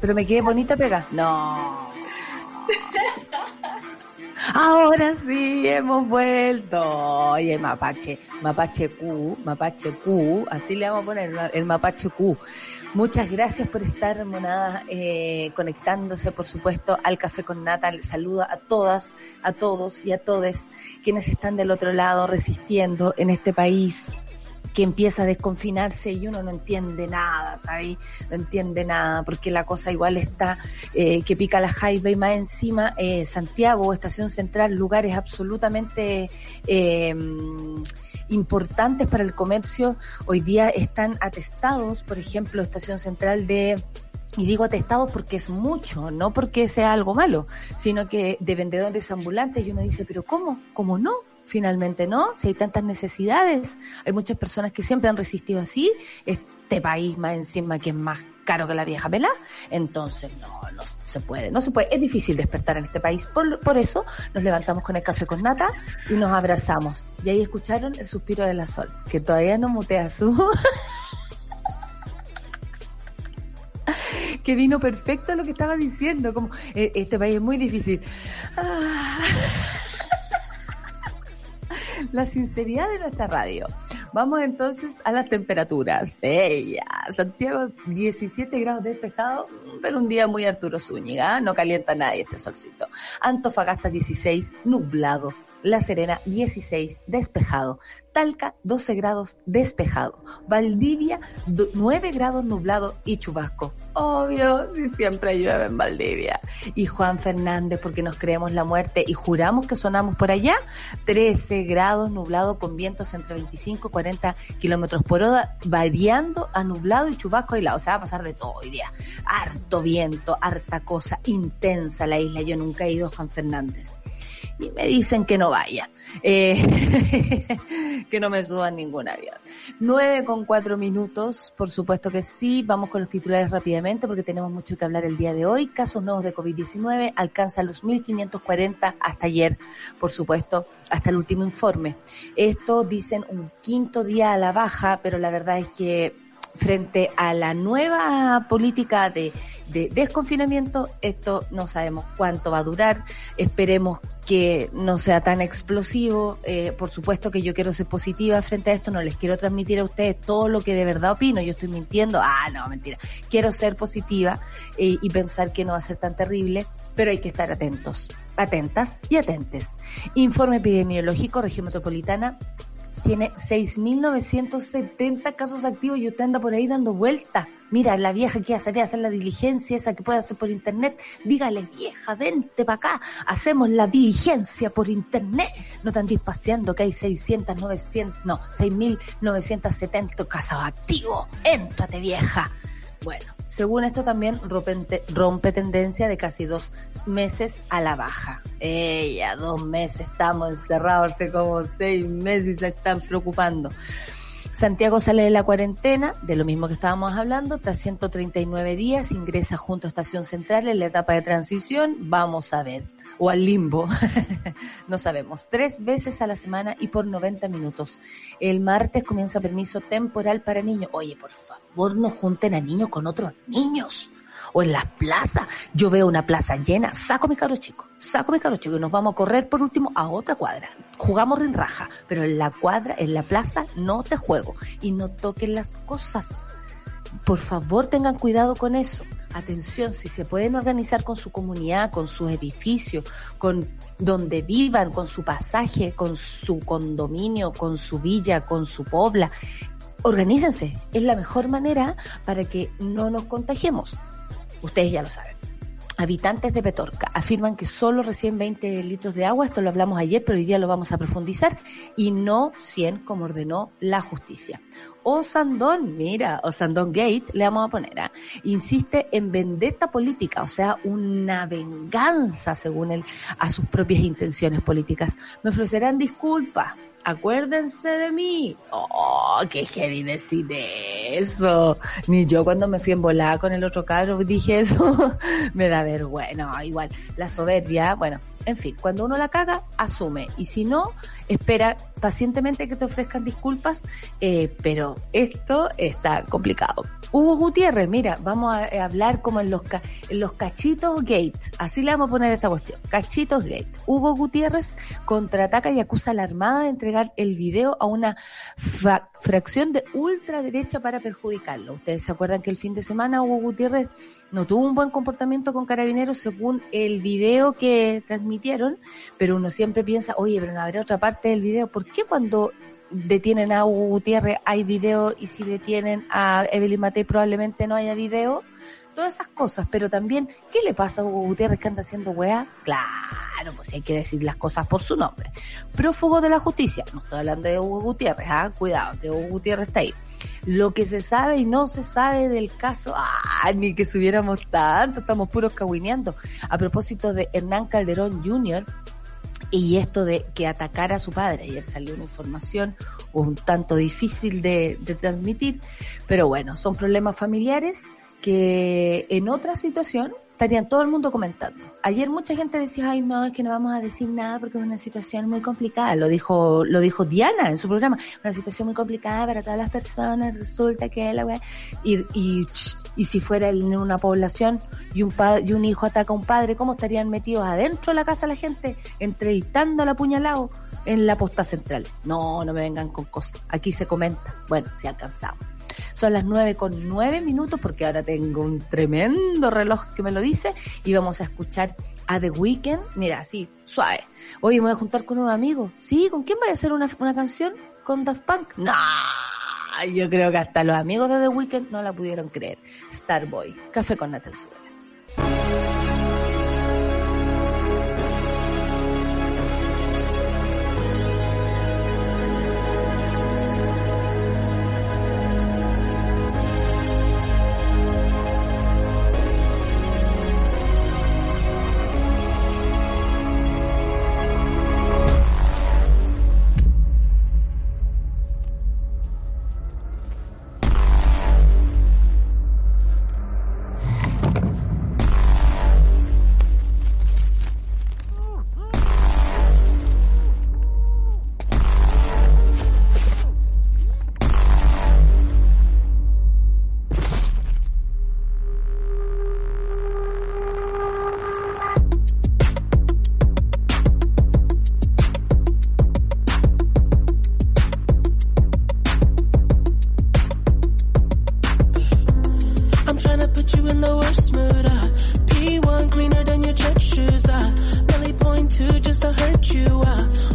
Pero me quedé bonita pega. No. Ahora sí hemos vuelto. Oye, Mapache, Mapache Q, Mapache Q, así le vamos a poner el Mapache Q. Muchas gracias por estar, monada, eh, conectándose, por supuesto, al Café con Nata. Saludo a todas, a todos y a todes quienes están del otro lado resistiendo en este país que empieza a desconfinarse y uno no entiende nada, ¿sabes? No entiende nada, porque la cosa igual está eh, que pica la jaiba y más encima eh, Santiago, Estación Central, lugares absolutamente eh, importantes para el comercio, hoy día están atestados, por ejemplo, Estación Central de y digo atestados porque es mucho, no porque sea algo malo, sino que de vendedores ambulantes y uno dice, pero ¿cómo? ¿Cómo no? Finalmente, ¿no? Si hay tantas necesidades, hay muchas personas que siempre han resistido así, este país más encima que es más caro que la vieja vela, entonces no, no se puede, no se puede, es difícil despertar en este país, por, por eso nos levantamos con el café con nata y nos abrazamos. Y ahí escucharon el suspiro de la sol, que todavía no mutea su... que vino perfecto lo que estaba diciendo, como eh, este país es muy difícil. Ah la sinceridad de nuestra radio. Vamos entonces a las temperaturas. Ella, Santiago 17 grados despejado, pero un día muy Arturo Zúñiga, no calienta nadie este solcito. Antofagasta 16, nublado. La Serena 16, despejado. Talca 12 grados, despejado. Valdivia 9 grados, nublado y chubasco. Obvio, si siempre llueve en Valdivia. Y Juan Fernández, porque nos creemos la muerte y juramos que sonamos por allá, 13 grados, nublado con vientos entre 25 y 40 kilómetros por hora, variando a nublado y chubasco aislado. O sea, va a pasar de todo hoy día. Harto viento, harta cosa, intensa la isla. Yo nunca he ido a Juan Fernández y me dicen que no vaya, eh, que no me suban ningún avión. Nueve con cuatro minutos, por supuesto que sí. Vamos con los titulares rápidamente porque tenemos mucho que hablar el día de hoy. Casos nuevos de COVID-19 alcanzan los 1.540 hasta ayer, por supuesto, hasta el último informe. Esto dicen un quinto día a la baja, pero la verdad es que frente a la nueva política de, desconfinamiento, esto no sabemos cuánto va a durar, esperemos que no sea tan explosivo, eh, por supuesto que yo quiero ser positiva frente a esto, no les quiero transmitir a ustedes todo lo que de verdad opino, yo estoy mintiendo, ah, no, mentira, quiero ser positiva eh, y pensar que no va a ser tan terrible, pero hay que estar atentos, atentas y atentes. Informe epidemiológico, región metropolitana, tiene 6.970 casos activos y usted anda por ahí dando vueltas. Mira, la vieja que hacer hacer la diligencia esa que puede hacer por internet. Dígale, vieja, vente para acá. Hacemos la diligencia por internet. No están paseando que hay 600, 900, no, 6.970 casos activos. Éntrate, vieja. Bueno, según esto también rompe, tendencia de casi dos meses a la baja. Ella, dos meses, estamos encerrados hace como seis meses y se están preocupando. Santiago sale de la cuarentena, de lo mismo que estábamos hablando, tras 139 días, ingresa junto a Estación Central en la etapa de transición. Vamos a ver o al limbo, no sabemos, tres veces a la semana y por 90 minutos. El martes comienza permiso temporal para niños. Oye, por favor, no junten a niños con otros niños. O en las plazas, yo veo una plaza llena, saco mi caro chico, saco mi caro chico y nos vamos a correr por último a otra cuadra. Jugamos en raja, pero en la cuadra, en la plaza, no te juego y no toquen las cosas por favor tengan cuidado con eso. Atención, si se pueden organizar con su comunidad, con su edificio, con donde vivan, con su pasaje, con su condominio, con su villa, con su pobla, organícense. Es la mejor manera para que no nos contagiemos. Ustedes ya lo saben. Habitantes de Petorca afirman que solo reciben 20 litros de agua, esto lo hablamos ayer, pero hoy día lo vamos a profundizar, y no 100 como ordenó la justicia. Osandón, mira, Osandón Gate, le vamos a poner, ¿ah? insiste en vendetta política, o sea, una venganza según él a sus propias intenciones políticas. Me ofrecerán disculpas, acuérdense de mí. Oh, qué heavy decir eso. Ni yo cuando me fui en volada con el otro carro dije eso. me da vergüenza. igual, la soberbia, bueno, en fin, cuando uno la caga, asume. Y si no, espera pacientemente que te ofrezcan disculpas, eh, pero esto está complicado. Hugo Gutiérrez, mira, vamos a eh, hablar como en los, en los cachitos gate. Así le vamos a poner esta cuestión. Cachitos gate. Hugo Gutiérrez contraataca y acusa a la Armada de entregar el video a una fracción de ultraderecha para perjudicarlo. Ustedes se acuerdan que el fin de semana Hugo Gutiérrez no tuvo un buen comportamiento con carabineros según el video que transmitieron, pero uno siempre piensa, oye, pero no habrá otra parte del video. ¿Por qué cuando detienen a Hugo Gutiérrez hay video y si detienen a Evelyn Matei probablemente no haya video? Todas esas cosas, pero también, ¿qué le pasa a Hugo Gutiérrez que anda haciendo weá? Claro, pues hay que decir las cosas por su nombre. Prófugo de la justicia, no estoy hablando de Hugo Gutiérrez, ¿ah? cuidado, que Hugo Gutiérrez está ahí lo que se sabe y no se sabe del caso, ¡ah! Ni que subiéramos tanto, estamos puros caguineando. A propósito de Hernán Calderón Jr., y esto de que atacara a su padre. Ayer salió una información un tanto difícil de, de, transmitir, pero bueno, son problemas familiares que en otra situación estarían todo el mundo comentando. Ayer mucha gente decía, ay no, es que no vamos a decir nada porque es una situación muy complicada. Lo dijo, lo dijo Diana en su programa. Una situación muy complicada para todas las personas. Resulta que la y, y, y si fuera en una población y un padre, y un hijo ataca a un padre, ¿cómo estarían metidos adentro de la casa la gente entrevistando al apuñalado en la posta central? No, no me vengan con cosas. Aquí se comenta. Bueno, si alcanzamos. Son las nueve con nueve minutos porque ahora tengo un tremendo reloj que me lo dice y vamos a escuchar a The Weeknd. Mira, así, suave. Oye, me voy a juntar con un amigo. Sí, ¿con quién voy a hacer una, una canción? ¿Con Daft Punk? No, yo creo que hasta los amigos de The Weeknd no la pudieron creer. Starboy, café con Natal put you in the worst mood. Uh. P1 cleaner than your church shoes. Uh. Belly point two just to hurt you. Uh.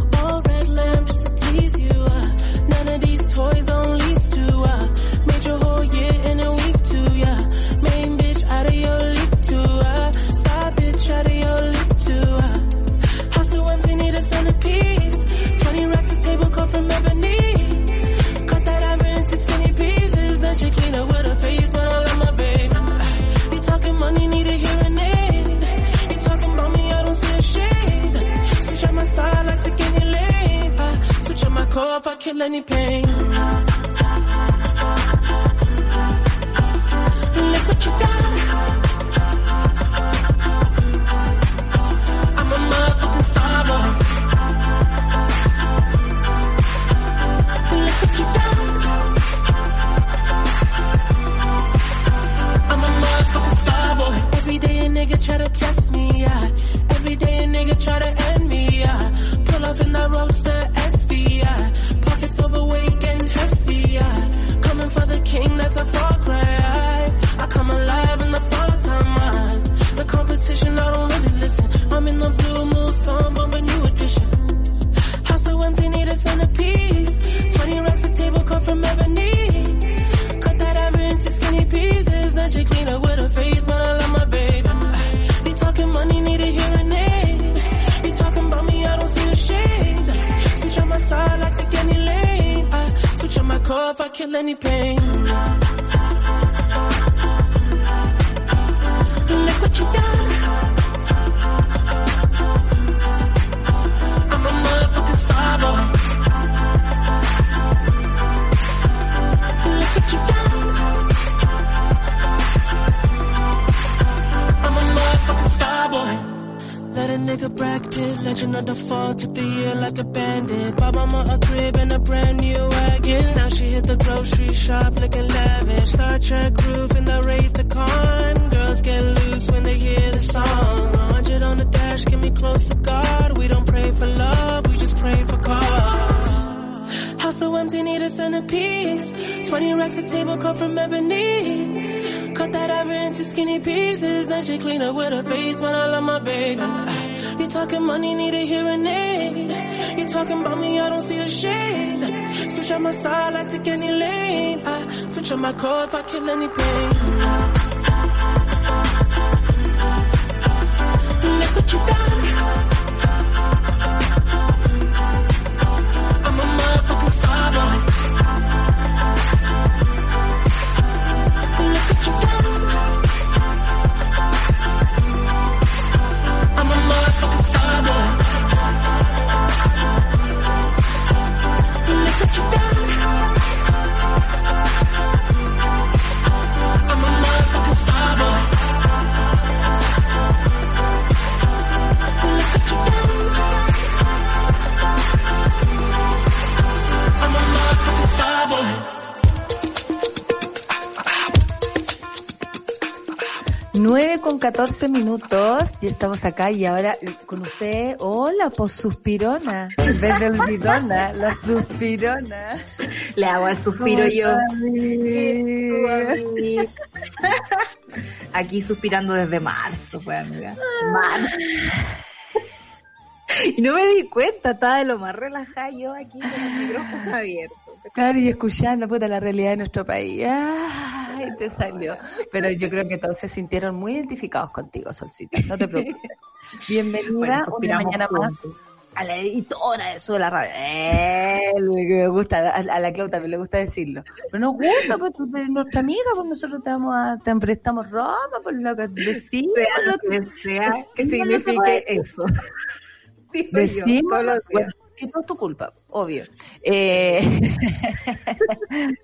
My core if I kill any pain. 14 minutos y estamos acá y ahora con usted, hola, pues suspirona, en vez de olvidona, la suspirona. Le hago el suspiro yo. Aquí suspirando desde marzo, pues amiga. Marzo. Y no me di cuenta, estaba de lo más relajada yo aquí con el micrófono abierto. Claro, y escuchando, puta, la realidad de nuestro país. Ay, te salió. Pero yo creo que todos se sintieron muy identificados contigo, Solcita. No te preocupes. Bienvenida Bueno, una mañana más a la editora de eso de la radio. Eh, me gusta, a, a la Clau también le gusta decirlo. Pero nos gusta, pues tú eres nuestra amiga, pues nosotros te, vamos a, te prestamos ropa, por lo que decimos. Sea lo que sea que decimos signifique que- eso. Digo yo, Decimos, todos los días. bueno, que no es tu culpa, obvio. Eh,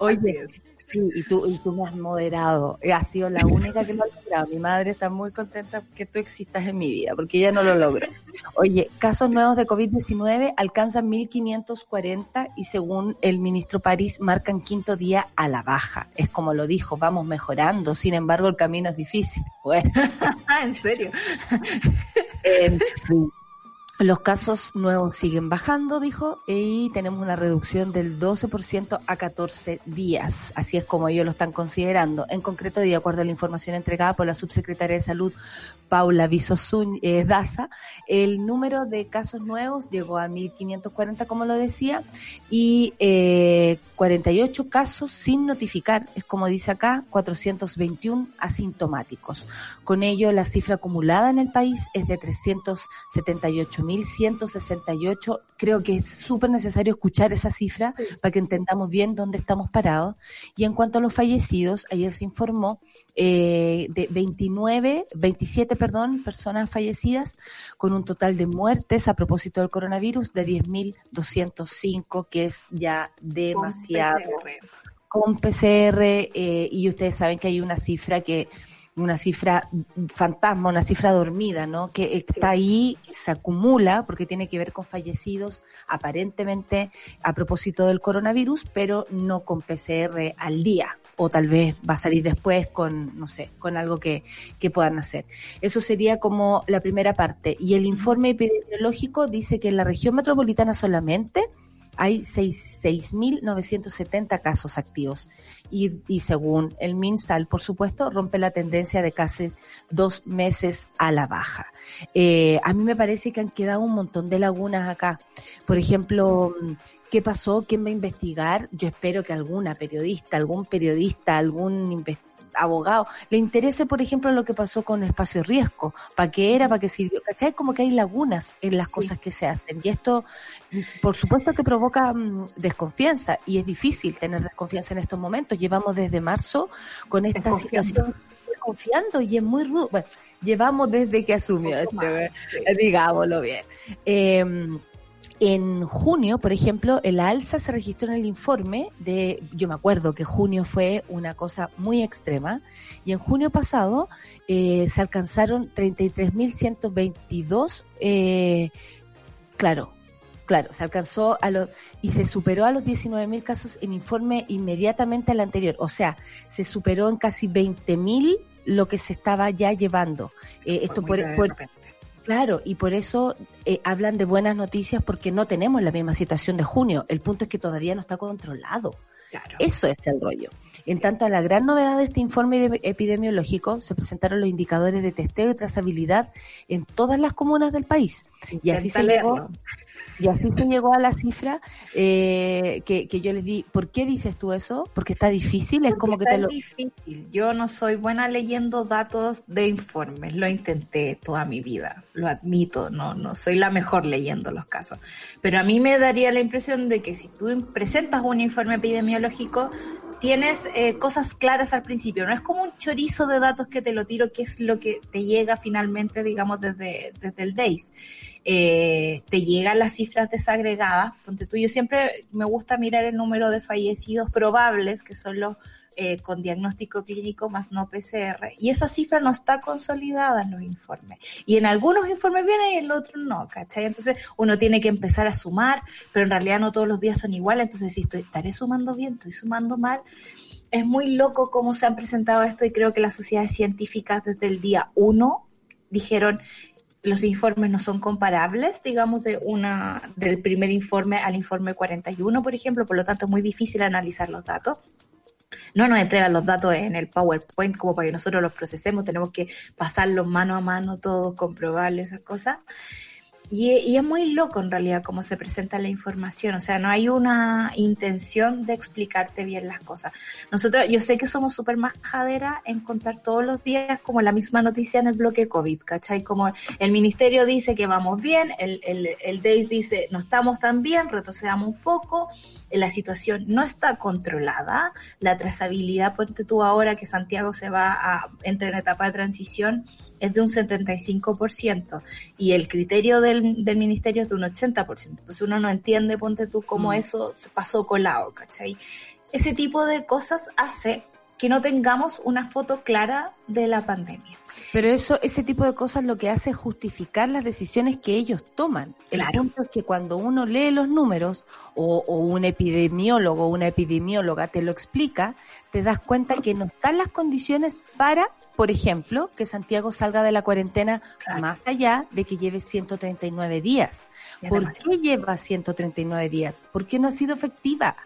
Oye, sí, y tú, y tú me has moderado. Has sido la única que lo ha logrado. Mi madre está muy contenta que tú existas en mi vida, porque ella no lo logró. Oye, casos nuevos de COVID-19 alcanzan 1.540 y según el ministro París marcan quinto día a la baja. Es como lo dijo, vamos mejorando. Sin embargo, el camino es difícil. Bueno. En serio. En fin. Los casos nuevos siguen bajando, dijo, y tenemos una reducción del 12% a 14 días. Así es como ellos lo están considerando. En concreto, de acuerdo a la información entregada por la subsecretaria de Salud, Paula Visosun eh, Daza, el número de casos nuevos llegó a 1.540, como lo decía, y eh, 48 casos sin notificar, es como dice acá, 421 asintomáticos. Con ello, la cifra acumulada en el país es de 378.168. Creo que es súper necesario escuchar esa cifra para que entendamos bien dónde estamos parados. Y en cuanto a los fallecidos, ayer se informó eh, de 29, 27, perdón, personas fallecidas con un total de muertes a propósito del coronavirus de 10.205, que es ya demasiado. Con PCR eh, y ustedes saben que hay una cifra que una cifra fantasma, una cifra dormida, ¿no? Que está ahí, que se acumula porque tiene que ver con fallecidos aparentemente a propósito del coronavirus, pero no con PCR al día o tal vez va a salir después con, no sé, con algo que, que puedan hacer. Eso sería como la primera parte. Y el informe epidemiológico dice que en la región metropolitana solamente hay seis- 6.970 casos activos y, según el MinSal, por supuesto, rompe la tendencia de casi dos meses a la baja. Eh, a mí me parece que han quedado un montón de lagunas acá. Por ejemplo, ¿qué pasó? ¿Quién va a investigar? Yo espero que alguna periodista, algún periodista, algún inves- abogado, le interese, por ejemplo, lo que pasó con Espacio Riesgo, para qué era, para qué sirvió, ¿cachai? Como que hay lagunas en las cosas que se hacen. Y esto, por supuesto que provoca mm, desconfianza, y es difícil tener desconfianza en estos momentos. Llevamos desde marzo con esta situación desconfiando y es muy rudo. Bueno, llevamos desde que asumió, este, digámoslo bien. Eh, en junio, por ejemplo, el alza se registró en el informe de, yo me acuerdo que junio fue una cosa muy extrema, y en junio pasado eh, se alcanzaron 33.122, eh, claro, claro, se alcanzó a los, y se superó a los 19.000 casos en informe inmediatamente al anterior, o sea, se superó en casi 20.000 lo que se estaba ya llevando. Eh, esto por, por, Claro, y por eso eh, hablan de buenas noticias porque no tenemos la misma situación de junio. El punto es que todavía no está controlado. Claro. Eso es el rollo. En tanto a la gran novedad de este informe epidemiológico, se presentaron los indicadores de testeo y trazabilidad en todas las comunas del país. y así se llegó, y así se llegó a la cifra eh, que, que, yo les di. ¿Por qué dices tú eso? Porque está difícil, es como que te lo... difícil. Yo no soy buena leyendo datos de informes, lo intenté toda mi vida, lo admito, no, no soy la mejor leyendo los casos. Pero a mí me daría la impresión de que si tú presentas un informe epidemiológico, tienes eh, cosas claras al principio, no es como un chorizo de datos que te lo tiro, que es lo que te llega finalmente, digamos, desde, desde el DAIS eh, te llegan las cifras desagregadas. Ponte tú, yo siempre me gusta mirar el número de fallecidos probables, que son los eh, con diagnóstico clínico más no PCR. Y esa cifra no está consolidada en los informes. Y en algunos informes viene y en otros no, ¿cachai? Entonces uno tiene que empezar a sumar, pero en realidad no todos los días son iguales. Entonces, si estoy, estaré sumando bien, estoy sumando mal. Es muy loco cómo se han presentado esto y creo que las sociedades científicas desde el día uno dijeron los informes no son comparables, digamos, de una, del primer informe al informe 41, por ejemplo, por lo tanto es muy difícil analizar los datos. No nos entregan los datos en el PowerPoint como para que nosotros los procesemos, tenemos que pasarlos mano a mano todos, comprobarles esas cosas. Y, es muy loco en realidad cómo se presenta la información, o sea, no hay una intención de explicarte bien las cosas. Nosotros, yo sé que somos súper majadera en contar todos los días como la misma noticia en el bloque COVID, ¿cachai? Como el ministerio dice que vamos bien, el, el, el DEIS dice no estamos tan bien, retrocedamos un poco, la situación no está controlada, la trazabilidad, ponte tú ahora que Santiago se va a entrar en etapa de transición, es de un 75% y el criterio del, del ministerio es de un 80%. Entonces uno no entiende, ponte tú, cómo mm. eso se pasó colado, ¿cachai? Ese tipo de cosas hace que no tengamos una foto clara de la pandemia. Pero eso, ese tipo de cosas lo que hace es justificar las decisiones que ellos toman. El punto es que cuando uno lee los números o, o, un epidemiólogo o una epidemióloga te lo explica, te das cuenta que no están las condiciones para por ejemplo, que Santiago salga de la cuarentena más allá de que lleve 139 días. ¿Por qué lleva 139 días? ¿Por qué no ha sido efectiva?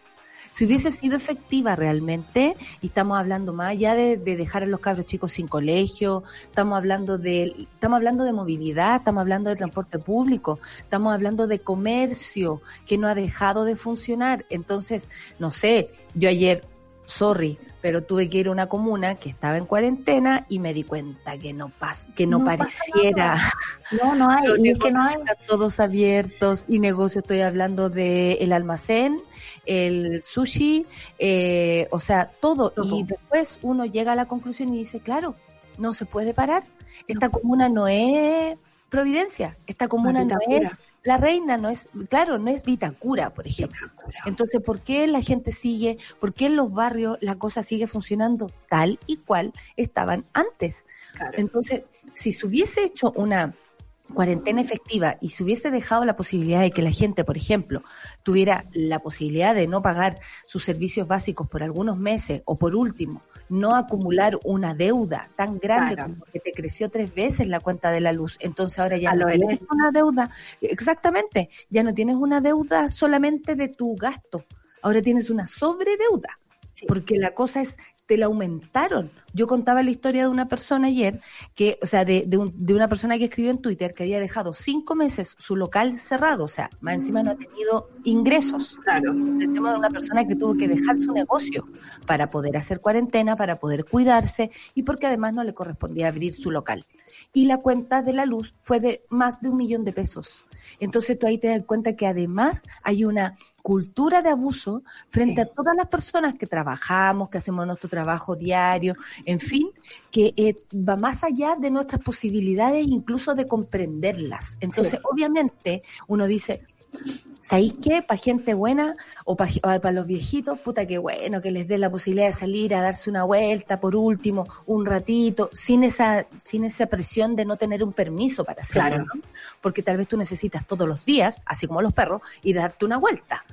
Si hubiese sido efectiva realmente, y estamos hablando más allá de, dejar a los cabros chicos sin colegio, estamos hablando de, estamos hablando de movilidad, estamos hablando de transporte público, estamos hablando de comercio que no ha dejado de funcionar. Entonces, no sé, yo ayer, sorry, pero tuve que ir a una comuna que estaba en cuarentena y me di cuenta que no pas que no, pareciera. no no hay que no hay. todos abiertos y negocio estoy hablando de el almacén el sushi eh, o sea todo. y después uno llega a la conclusión y dice claro no se puede parar. Esta comuna no es Providencia esta comuna no es la reina no es, claro, no es Vitacura, por ejemplo. Entonces, ¿por qué la gente sigue, por qué en los barrios la cosa sigue funcionando tal y cual estaban antes? Entonces, si se hubiese hecho una cuarentena efectiva y se hubiese dejado la posibilidad de que la gente, por ejemplo, tuviera la posibilidad de no pagar sus servicios básicos por algunos meses o por último, no acumular una deuda tan grande como que te creció tres veces la cuenta de la luz. Entonces ahora ya no tienes una deuda, exactamente, ya no tienes una deuda solamente de tu gasto, ahora tienes una sobredeuda, porque la cosa es te la aumentaron. Yo contaba la historia de una persona ayer, que, o sea, de, de, un- de una persona que escribió en Twitter que había dejado cinco meses su local cerrado, o sea, más encima no ha tenido ingresos. Claro. El tema de una persona que tuvo que dejar su negocio para poder hacer cuarentena, para poder cuidarse y porque además no le correspondía abrir su local. Y la cuenta de la luz fue de más de un millón de pesos. Entonces tú ahí te das cuenta que además hay una cultura de abuso frente Sí. a todas las personas que trabajamos, que hacemos nuestro trabajo diario, en fin, que eh, va más allá de nuestras posibilidades incluso de comprenderlas. Entonces, Sí. obviamente, uno dice, ¿Sabéis qué? Para gente buena o para los viejitos, puta que bueno, que les dé la posibilidad de salir a darse una vuelta por último, un ratito, sin esa, sin esa presión de no tener un permiso para hacerlo, Claro. ¿no? Porque tal vez tú necesitas todos los días, así como los perros, y darte una vuelta.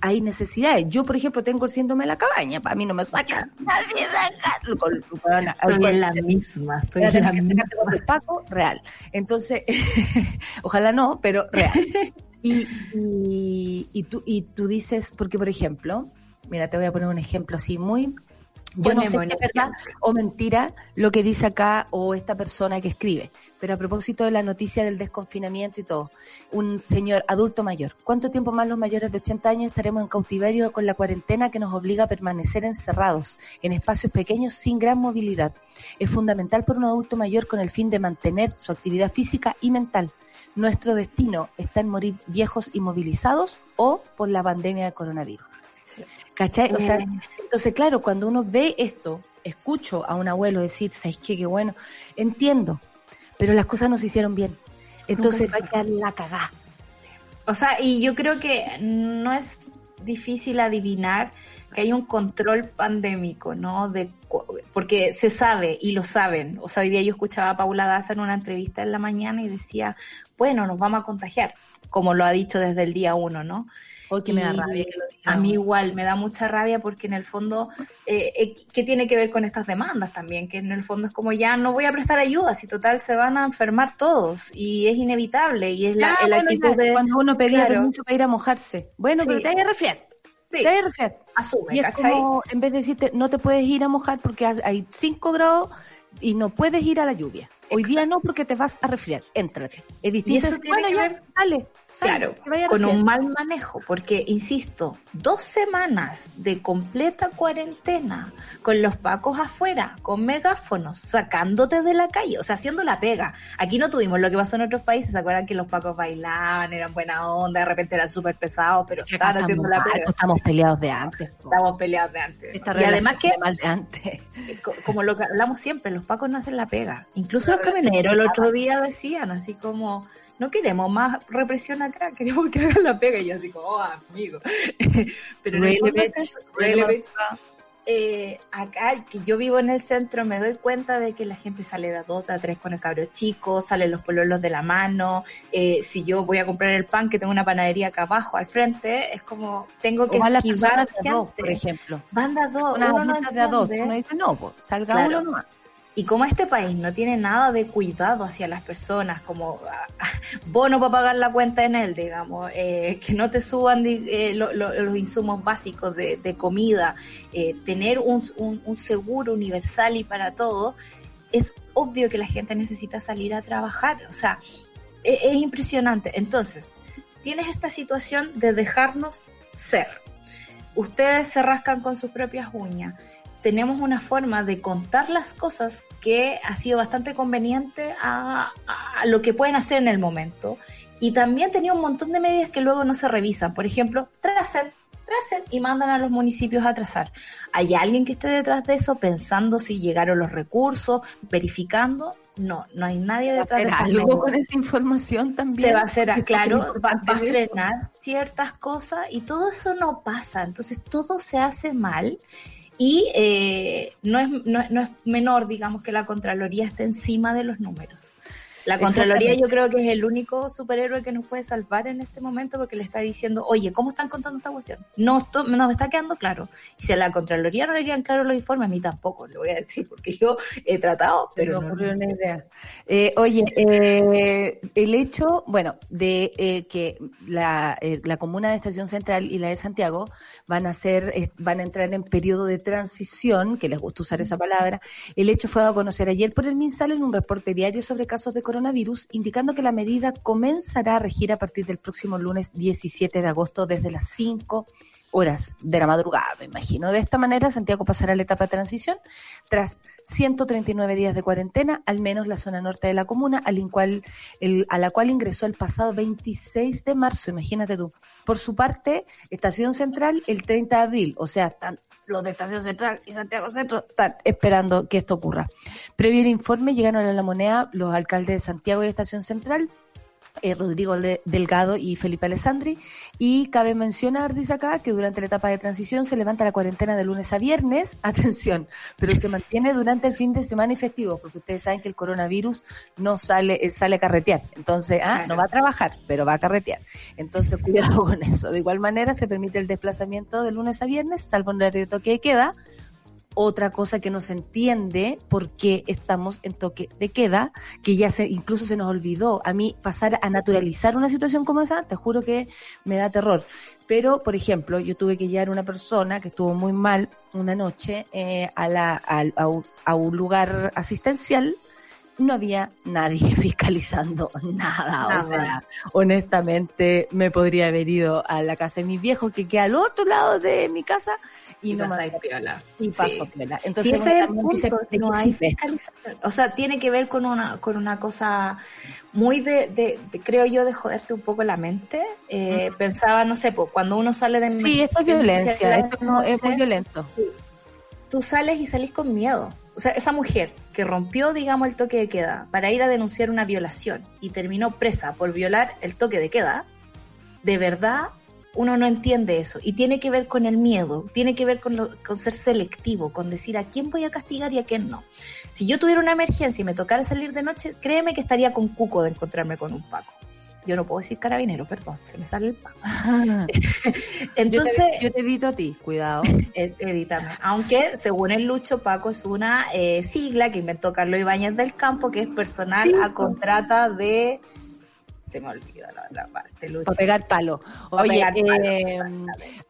Hay necesidades. Yo, por ejemplo, tengo el síndrome de la cabaña, para mí no me saca nadie de acá. Con- con- Estoy en la misma, estoy en la misma. Paco, real. Entonces, ojalá no, pero real. Y, y, y tú, y tú dices, porque por ejemplo, mira, te voy a poner un ejemplo así muy... Yo no sé Poneme si un es verdad o mentira lo que dice acá o esta persona que escribe. Pero a propósito de la noticia del desconfinamiento y todo, un señor adulto mayor, ¿cuánto tiempo más los mayores de 80 años estaremos en cautiverio con la cuarentena que nos obliga a permanecer encerrados en espacios pequeños sin gran movilidad? Es fundamental para un adulto mayor con el fin de mantener su actividad física y mental. Nuestro destino está en morir viejos y movilizados o por la pandemia de coronavirus. ¿Cachai? O sea, Eh. entonces, claro, cuando uno ve esto, escucho a un abuelo decir, ¿sabes qué? Qué bueno. Entiendo, pero las cosas no se hicieron bien. Entonces va a quedar la cagá. O sea, y yo creo que no es difícil adivinar que hay un control pandémico, ¿no? De, porque se sabe y lo saben. O sea, hoy día yo escuchaba a Paula Daza en una entrevista en la mañana y decía, bueno, nos vamos a contagiar, como lo ha dicho desde el día uno, ¿no? Hoy que me da rabia que lo diga. A mí igual, me da mucha rabia porque en el fondo, eh, eh, ¿qué tiene que ver con estas demandas también? Que en el fondo es como ya no voy a prestar ayuda, si total se van a enfermar todos y es inevitable y es la, el bueno, actitud ya, de... Cuando uno pedía Claro. permiso para ir a mojarse. Bueno, Sí. pero te hay que refiar. Sí, asume, Y es ¿cachai? como, en vez de decirte, no te puedes ir a mojar porque ha- hay 5 grados y no puedes ir a la lluvia. Hoy día no porque te vas a resfriar. Éntrate. Es distinto. bueno, ya, ver- dale, Claro, con un mal manejo, porque, insisto, dos semanas de completa cuarentena, con los pacos afuera, con megáfonos, sacándote de la calle, o sea, haciendo la pega. Aquí no tuvimos lo que pasó en otros países, ¿se acuerdan que los pacos bailaban, eran buena onda, de repente eran súper pesados, pero estaban haciendo la pega? estamos peleados de antes. po. Estamos peleados de antes. Esta y además que, mal de antes. co- como lo que hablamos siempre, los pacos no hacen la pega. Incluso los camioneros el otro día decían así como, no queremos más represión acá, queremos que hagan la pega. Y yo así como, oh, amigo. Pero Really, eso, Really. Eh, acá, que yo vivo en el centro, me doy cuenta de que la gente sale de a dos, a tres con el cabro chico, salen los pololos de la mano. Eh, si yo voy a comprar el pan, que tengo una panadería acá abajo al frente, es como, tengo que O esquivar a dos, por gente. ejemplo. Van de a dos, uno no de a dos. Uno dice, no, pues, salga Claro. uno nomás. Y como este país no tiene nada de cuidado hacia las personas, como ah, ah, bono para pagar la cuenta en él, digamos, eh, que no te suban eh, lo- lo- los insumos básicos de, comida, eh, tener un seguro universal y para todo, es obvio que la gente necesita salir a trabajar. O sea, e- es impresionante. Entonces, tienes esta situación de dejarnos ser. Ustedes se rascan con sus propias uñas tenemos una forma de contar las cosas que ha sido bastante conveniente a, a lo que pueden hacer en el momento. Y también tenía un montón de medidas que luego no se revisan. Por ejemplo, tracen, tracen y mandan a los municipios a trazar. ¿Hay alguien que esté detrás de eso pensando si llegaron los recursos, verificando? No, no hay nadie detrás de ¿Hacer esas algo con esa información también? se va a hacer, Eso claro, va, a frenar ciertas cosas y todo eso no pasa. Entonces todo se hace mal y eh, no, es, no, no es menor, digamos, que la Contraloría esté encima de los números. La Contraloría yo creo que es el único superhéroe que nos puede salvar en este momento porque le está diciendo, oye, ¿cómo están contando esta cuestión? No, esto, no me está quedando claro. Y si a la Contraloría no le quedan claros los informes, a mí tampoco, le voy a decir, porque yo he tratado, pero no. ocurrió una idea. Eh, oye, eh, el hecho, bueno, de eh, que la, la comuna de Estación Central y la de Santiago van a ser, van a entrar en periodo de transición, que les gusta usar esa palabra. El hecho fue dado a conocer ayer por el MinSal en un reporte diario sobre casos de coronavirus, indicando que la medida comenzará a regir a partir del próximo lunes 17 de agosto desde las 5 horas de la madrugada, me imagino. De esta manera, Santiago pasará a la etapa de transición tras 139 días de cuarentena, al menos la zona norte de la comuna, al cual, el, a la cual ingresó el pasado 26 de marzo, imagínate tú. Por su parte, Estación Central el 30 de abril, o sea, están los de Estación Central y Santiago Centro están esperando que esto ocurra. Previo el informe, llegaron a la moneda los alcaldes de Santiago y Estación Central, eh, Rodrigo Delgado y Felipe Alessandri. Y cabe mencionar, dice acá, que durante la etapa de transición se levanta la cuarentena de lunes a viernes, atención, pero se mantiene durante el fin de semana y festivo, porque ustedes saben que el coronavirus no sale, eh, sale a carretear. Entonces, ah, no va a trabajar, pero va a carretear. Entonces, cuidado con eso. De igual manera, se permite el desplazamiento de lunes a viernes, salvo en de toque de queda, otra cosa que no se entiende por qué estamos en toque de queda, que ya se, incluso se nos olvidó. A mí pasar a naturalizar una situación como esa, te juro que me da terror. Pero, por ejemplo, yo tuve que llevar una persona que estuvo muy mal una noche eh, a, la, a, a, un, a un lugar asistencial no había nadie fiscalizando nada. Nada. O sea, honestamente me podría haber ido a la casa de mis viejos que queda al otro lado de mi casa y, Y no me piola. y paso Sí. piola. Sí, Entonces, ese es el honestamente, punto, ¿de no hay fiscalización. O sea, tiene que ver con una, con una cosa muy de, de, de, creo yo, de joderte un poco la mente. Eh, Pensaba, no sé, pues, cuando uno sale de Sí, esto es violencia, esto no, es muy violento. tú sales y salís con miedo. O sea, esa mujer que rompió, digamos, el toque de queda para ir a denunciar una violación y terminó presa por violar el toque de queda, de verdad uno no entiende eso. Y tiene que ver con el miedo, tiene que ver con, lo- con ser selectivo, con decir a quién voy a castigar y a quién no. Si yo tuviera una emergencia y me tocara salir de noche, créeme que estaría con cuco de encontrarme con un Paco. Yo no puedo decir carabinero, perdón, se me sale el Paco. Entonces, yo, te, yo te edito a ti, cuidado. Ed- edítame. Aunque, según el Lucho, Paco es una eh, sigla que inventó Carlos Ibáñez del Campo, que es personal Sí. a contrata de... Se me olvida la parte, Lucho. Para pegar palo. Pa' Oye, pegar palo, eh,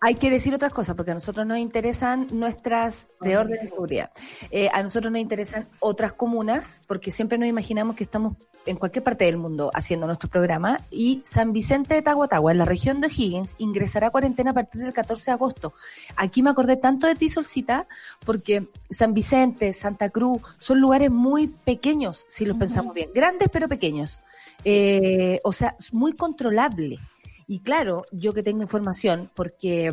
hay que decir otras cosas, porque a nosotros nos interesan nuestras de orden de seguridad. Eh, a nosotros nos interesan otras comunas, porque siempre nos imaginamos que estamos en cualquier parte del mundo haciendo nuestro programa. Y San Vicente de Tahuatahua, en la región de O'Higgins, ingresará a cuarentena a partir del 14 de agosto. Aquí me acordé tanto de ti, Solcita, porque San Vicente, Santa Cruz, son lugares muy pequeños, si los pensamos bien. Grandes, pero pequeños. Eh, o sea, muy controlable. Y claro, yo que tengo información, porque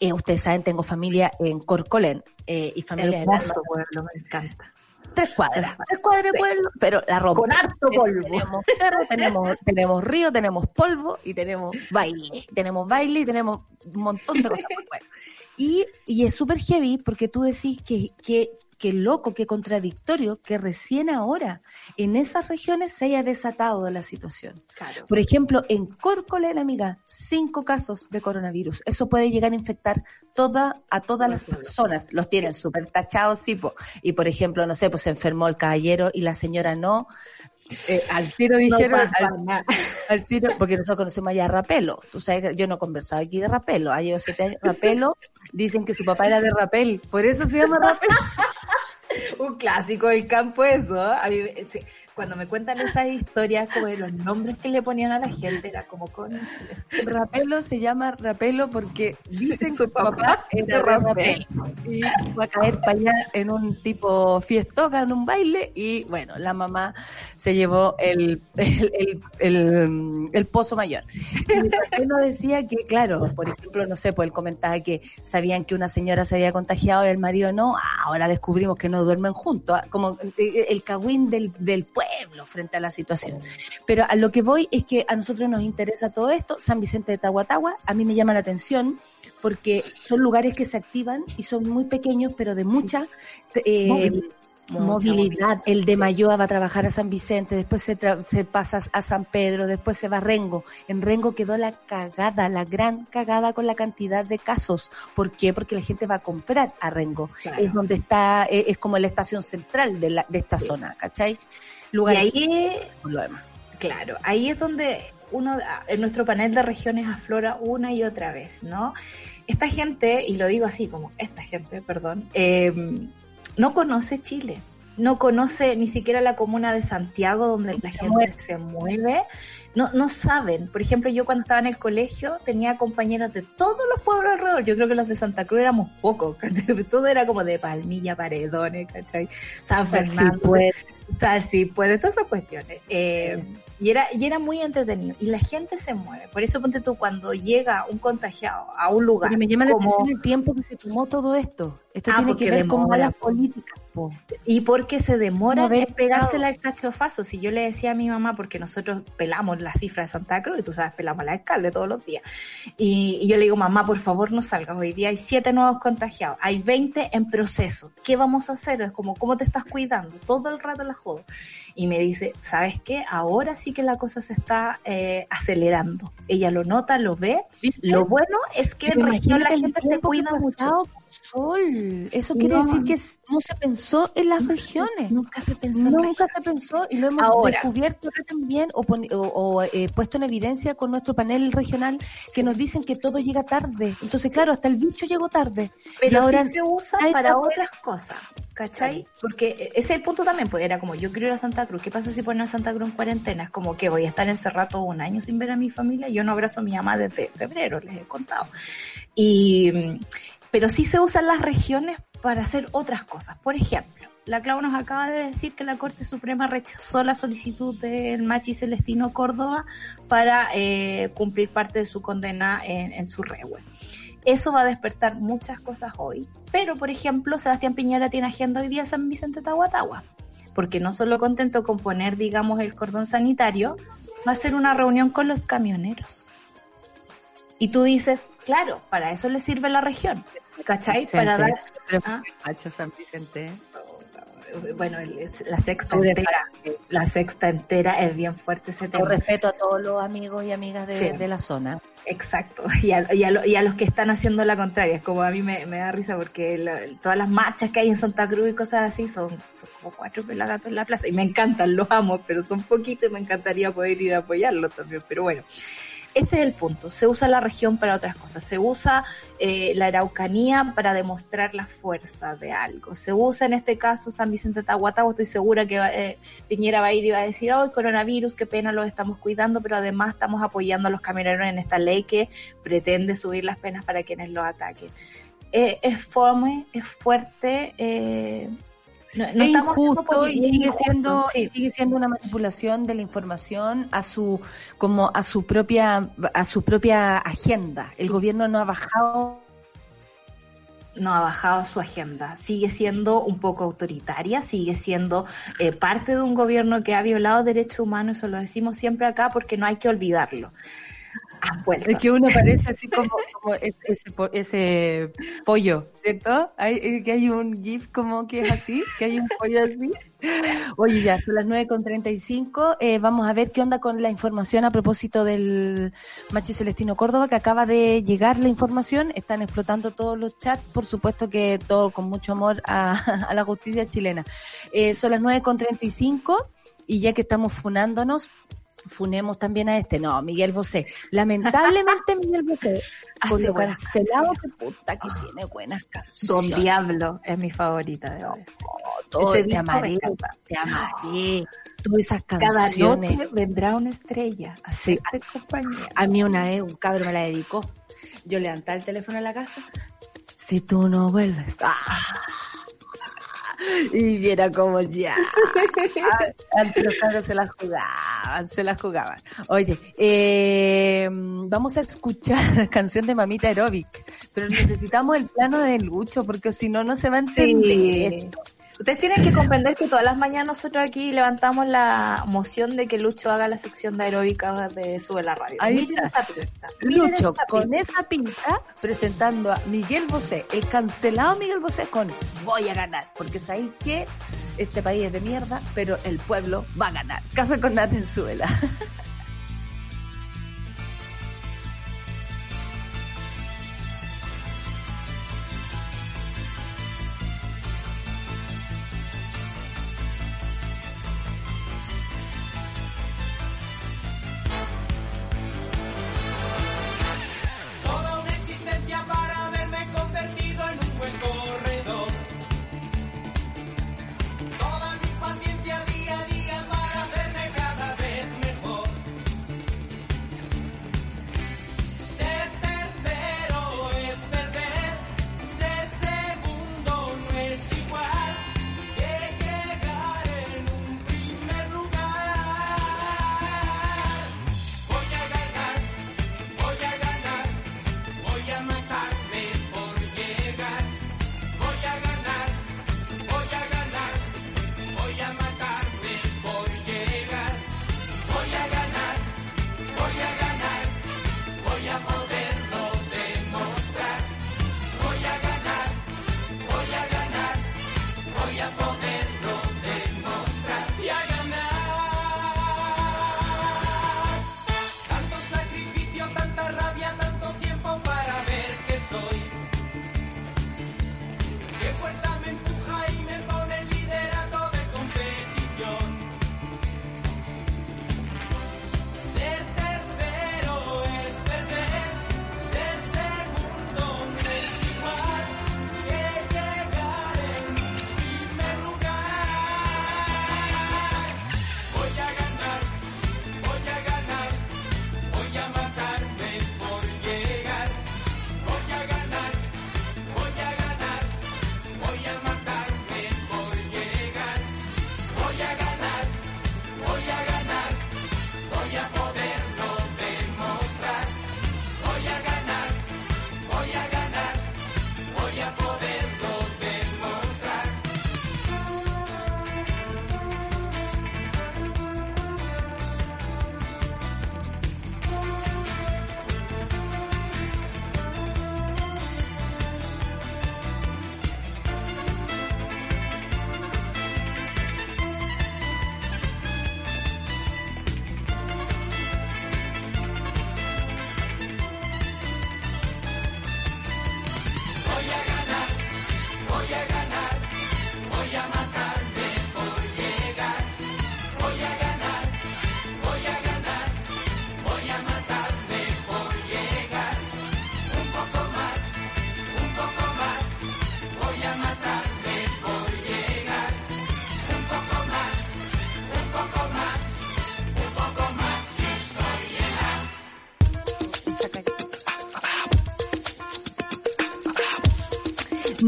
eh, ustedes saben, tengo familia en Corcolén eh, y familia en Hermoso pueblo, me encanta. Tres cuadras, tres cuadras de pueblo, pero la rompe. Con harto polvo. Tenemos cerro, tenemos, tenemos río, tenemos polvo y tenemos baile. Tenemos baile y tenemos un montón de cosas por fuera. Y, y es súper heavy porque tú decís que, que, que loco, que contradictorio, que recién ahora en esas regiones se haya desatado la situación. Claro. Por ejemplo, en Corcolén, amiga, cinco casos de coronavirus. Eso puede llegar a infectar toda, a todas las personas. Los tienen súper tachados, sí, po. Y por ejemplo, no sé, pues se enfermó el caballero y la señora no. Eh, al tiro dijeron, al, tiro, porque nosotros conocemos allá a Rapelo. Tú sabes que yo no he conversado aquí de Rapelo. Ha llevo siete años. Rapelo, dicen que su papá era de Rapel. Por eso se llama Rapel. Un clásico del campo eso. ¿eh? A mí, sí, cuando me cuentan esas historias como de los nombres que le ponían a la gente, era como con Rapelo se llama Rapelo porque dicen Su que su papá papá era Rapel. Y va a caer para allá en un tipo fiestoca, en un baile. Y bueno, la mamá se llevó el, el, el, el- el pozo mayor. Y Rapelo decía que, claro, por ejemplo, no sé, pues él comentaba que sabían que una señora se había contagiado y el marido no. Ah, ahora descubrimos que no duermen juntos. ah, Como eh, el cagüín del, del pueblo frente a la situación. Pero a lo que voy es que a nosotros nos interesa todo esto. San Vicente de Tahuatahua, a mí me llama la atención porque son lugares que se activan y son muy pequeños, pero de mucha eh, Móvil. Mucha movilidad. El de Mayoa va a trabajar a San Vicente, después se, tra- se pasa a San Pedro, después se va a Rengo. En Rengo quedó la cagada, la gran cagada con la cantidad de casos. ¿Por qué? Porque la gente va a comprar a Rengo. Claro. Es donde está, eh, es como la estación central de, la, de esta Sí. zona, ¿cachai? Y ahí por lo demás. Claro, ahí es donde uno, en nuestro panel de regiones aflora una y otra vez, ¿no? Esta gente, y lo digo así como esta gente, perdón, eh, no conoce Chile, no conoce ni siquiera la comuna de Santiago donde la gente mueve. se mueve, no, no saben. Por ejemplo, yo cuando estaba en el colegio tenía compañeros de todos los pueblos alrededor, yo creo que los de Santa Cruz éramos pocos, ¿cachai? todo era como de Palmilla, Paredones, ¿cachai? San Fernando, o sea, sí, puede, todas esas cuestiones. Eh, y, era, y era muy entretenido. Y la gente se mueve. Por eso, ponte tú, cuando llega un contagiado a un lugar. Porque me llama la como- atención el tiempo que se tomó todo esto. Esto Ah, tiene que ver con malas po. políticas. po. Y porque se demora en pegársela al cachofazo. Si yo le decía a mi mamá, porque nosotros pelamos la cifra de Santa Cruz, y tú sabes, pelamos al alcalde todos los días. Y, y yo le digo, mamá, por favor no salgas. Hoy día hay siete nuevos contagiados, hay 20 en proceso. ¿Qué vamos a hacer? Es como, ¿cómo te estás cuidando? Todo el rato la 火 Y me dice, ¿sabes qué? Ahora sí que la cosa se está eh, acelerando. Ella lo nota, lo ve. ¿Viste? Lo bueno es que en región la gente se cuida mucho. Sol. Eso quiere No. decir que no se pensó en las regiones. Nunca se pensó en Nunca se pensó y lo hemos Ahora. descubierto también o, o- o, eh, puesto en evidencia con nuestro panel regional que nos dicen que todo llega tarde. Entonces, claro, hasta el bicho llegó tarde. Pero y ahora sí se usa para otras cosas, ¿cachai? Porque ese es el punto también, pues era como yo quiero ir a Santa Cruz, ¿qué pasa si ponen a Santa Cruz en cuarentena? Es como que voy a estar encerrado todo un año sin ver a mi familia, yo no abrazo a mi mamá desde febrero, les he contado. Y, pero sí se usan las regiones para hacer otras cosas. Por ejemplo, la Clau nos acaba de decir que la Corte Suprema rechazó la solicitud del Machi Celestino Córdoba para eh, cumplir parte de su condena en, su rehue. Eso va a despertar muchas cosas hoy. Pero, por ejemplo, Sebastián Piñera tiene agenda hoy día San Vicente Tahuatahua. Porque no solo contento con poner, digamos, el cordón sanitario, va a ser una reunión con los camioneros. Y tú dices, claro, para eso le sirve la región. ¿Cachai? Para dar... Ah. San Vicente. Bueno, la sexta entera, la sexta entera es bien fuerte ese Con tema. respeto a todos los amigos y amigas de, Sí. de la zona. Exacto, y a, y a lo- y a los que están haciendo la contraria, es como a mí me, me da risa porque la- todas las marchas que hay en Santa Cruz y cosas así son, son como cuatro pelagatos en la plaza y me encantan, los amo, pero son poquitos y me encantaría poder ir a apoyarlos también, pero bueno. Ese es el punto, se usa la región para otras cosas, se usa eh, la Araucanía para demostrar la fuerza de algo, se usa en este caso San Vicente Tahuatahua, estoy segura que eh, Piñera va a ir y va a decir, oh, coronavirus, qué pena, los estamos cuidando, pero además estamos apoyando a los camioneros en esta ley que pretende subir las penas para quienes los ataquen. Eh, es fome, es fuerte, eh, no, no es injusto y sigue injusto, siendo sí. sigue siendo una manipulación de la información a su como a su propia a su propia agenda. El Sí. gobierno no ha bajado no ha bajado su agenda. Sigue siendo un poco autoritaria, sigue siendo eh, parte de un gobierno que ha violado derechos humanos, eso lo decimos siempre acá porque no hay que olvidarlo. Ha vuelto. Es que uno parece así como, como es- ese, po- ese pollo, ¿cierto? Hay, eh, que hay un GIF como que es así, que hay un pollo así. Oye, ya, son las 9.35. Eh, vamos a ver qué onda con la información a propósito del Machi Celestino Córdoba, que acaba de llegar la información. Están explotando todos los chats, por supuesto que todo con mucho amor a, a la justicia chilena. Eh, son las 9.35 y ya que estamos funándonos, funemos también a este. No, Miguel Bosé. Lamentablemente Miguel Bosé, Hace lo cancelado que puta que tiene buenas canciones. Don Diablo es mi favorita de hoy. Te amaré, te amaré. Todas esas Cada canciones. noche vendrá una estrella. a Sí. compañía. A mí una vez un cabro me la dedicó. Yo levantaba el teléfono en la casa. Si tú no vuelves. ¡ah! Y era como ya. Antes se las jugaban, se las jugaban. Oye, eh, vamos a escuchar canción de Mamita Aerobic, pero necesitamos el plano de Lucho porque si no, no se va a entender. Sí. Ustedes tienen que comprender que todas las mañanas nosotros aquí levantamos la moción de que Lucho haga la sección de aeróbica de Sube la Radio. Ahí Miren está. esa pinta. Miren Lucho, esa con pinta. esa pinta, presentando a Miguel Bosé, el cancelado Miguel Bosé con voy a ganar, porque sabéis que este país es de mierda, pero el pueblo va a ganar. Café con nata en suela.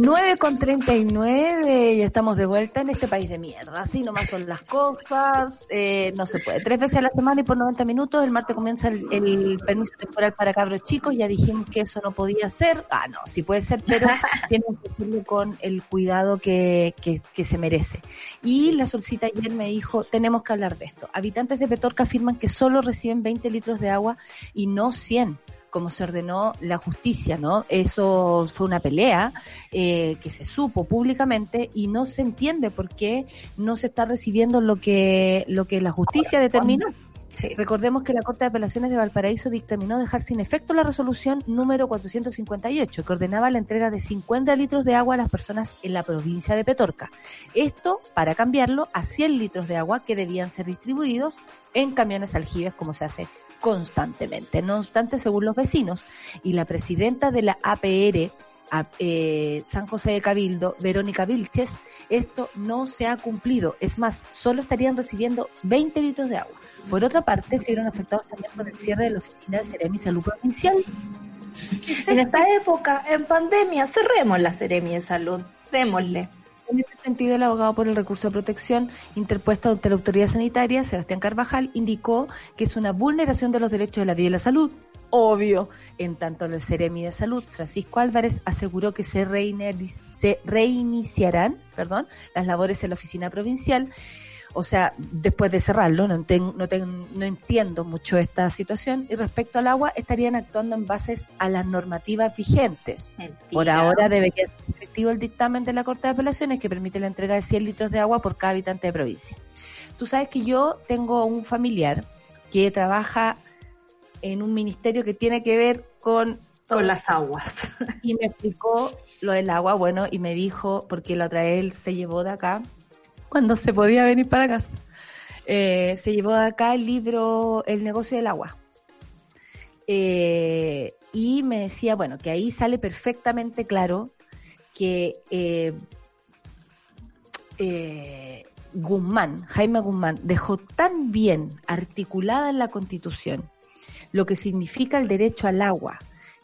9 con 39 y estamos de vuelta en este país de mierda. Así nomás son las cosas. eh, no se puede. Tres veces a la semana y por 90 minutos. El martes comienza el, el permiso temporal para cabros chicos. Ya dijimos que eso no podía ser. Ah, no, sí puede ser, pero tienen que hacerlo con el cuidado que, que, que se merece. Y la solcita ayer me dijo, tenemos que hablar de esto. Habitantes de Petorca afirman que solo reciben 20 litros de agua y no 100 como se ordenó la justicia, ¿no? Eso fue una pelea eh, que se supo públicamente y no se entiende por qué no se está recibiendo lo que lo que la justicia determinó. Sí. Recordemos que la Corte de Apelaciones de Valparaíso dictaminó dejar sin efecto la resolución número 458 que ordenaba la entrega de 50 litros de agua a las personas en la provincia de Petorca. Esto para cambiarlo a 100 litros de agua que debían ser distribuidos en camiones aljibes como se hace constantemente. No obstante, según los vecinos y la presidenta de la APR, eh, San José de Cabildo, Verónica Vilches, esto no se ha cumplido. Es más, solo estarían recibiendo 20 litros de agua. Por otra parte, se vieron afectados también por el cierre de la oficina de Seremi Salud Provincial. En esta época, en pandemia, cerremos la Seremi de Salud. Démosle. En este sentido, el abogado por el recurso de protección interpuesto ante la autoridad sanitaria, Sebastián Carvajal, indicó que es una vulneración de los derechos de la vida y la salud obvio. En tanto, el Ceremi de Salud, Francisco Álvarez, aseguró que se, se reiniciarán perdón, las labores en la oficina provincial. O sea, después de cerrarlo, no, enten- no, ten- no entiendo mucho esta situación. Y respecto al agua, estarían actuando en bases a las normativas vigentes. Mentira. Por ahora debería ser efectivo el dictamen de la Corte de Apelaciones que permite la entrega de 100 litros de agua por cada habitante de provincia. Tú sabes que yo tengo un familiar que trabaja en un ministerio que tiene que ver con Con las aguas. y me explicó lo del agua, bueno, y me dijo, porque la otra vez él se llevó de acá, cuando se podía venir para casa, eh, se llevó de acá el libro El negocio del agua. Eh, y me decía, bueno, que ahí sale perfectamente claro que eh, eh, Guzmán, Jaime Guzmán, dejó tan bien articulada en la Constitución lo que significa el derecho al agua,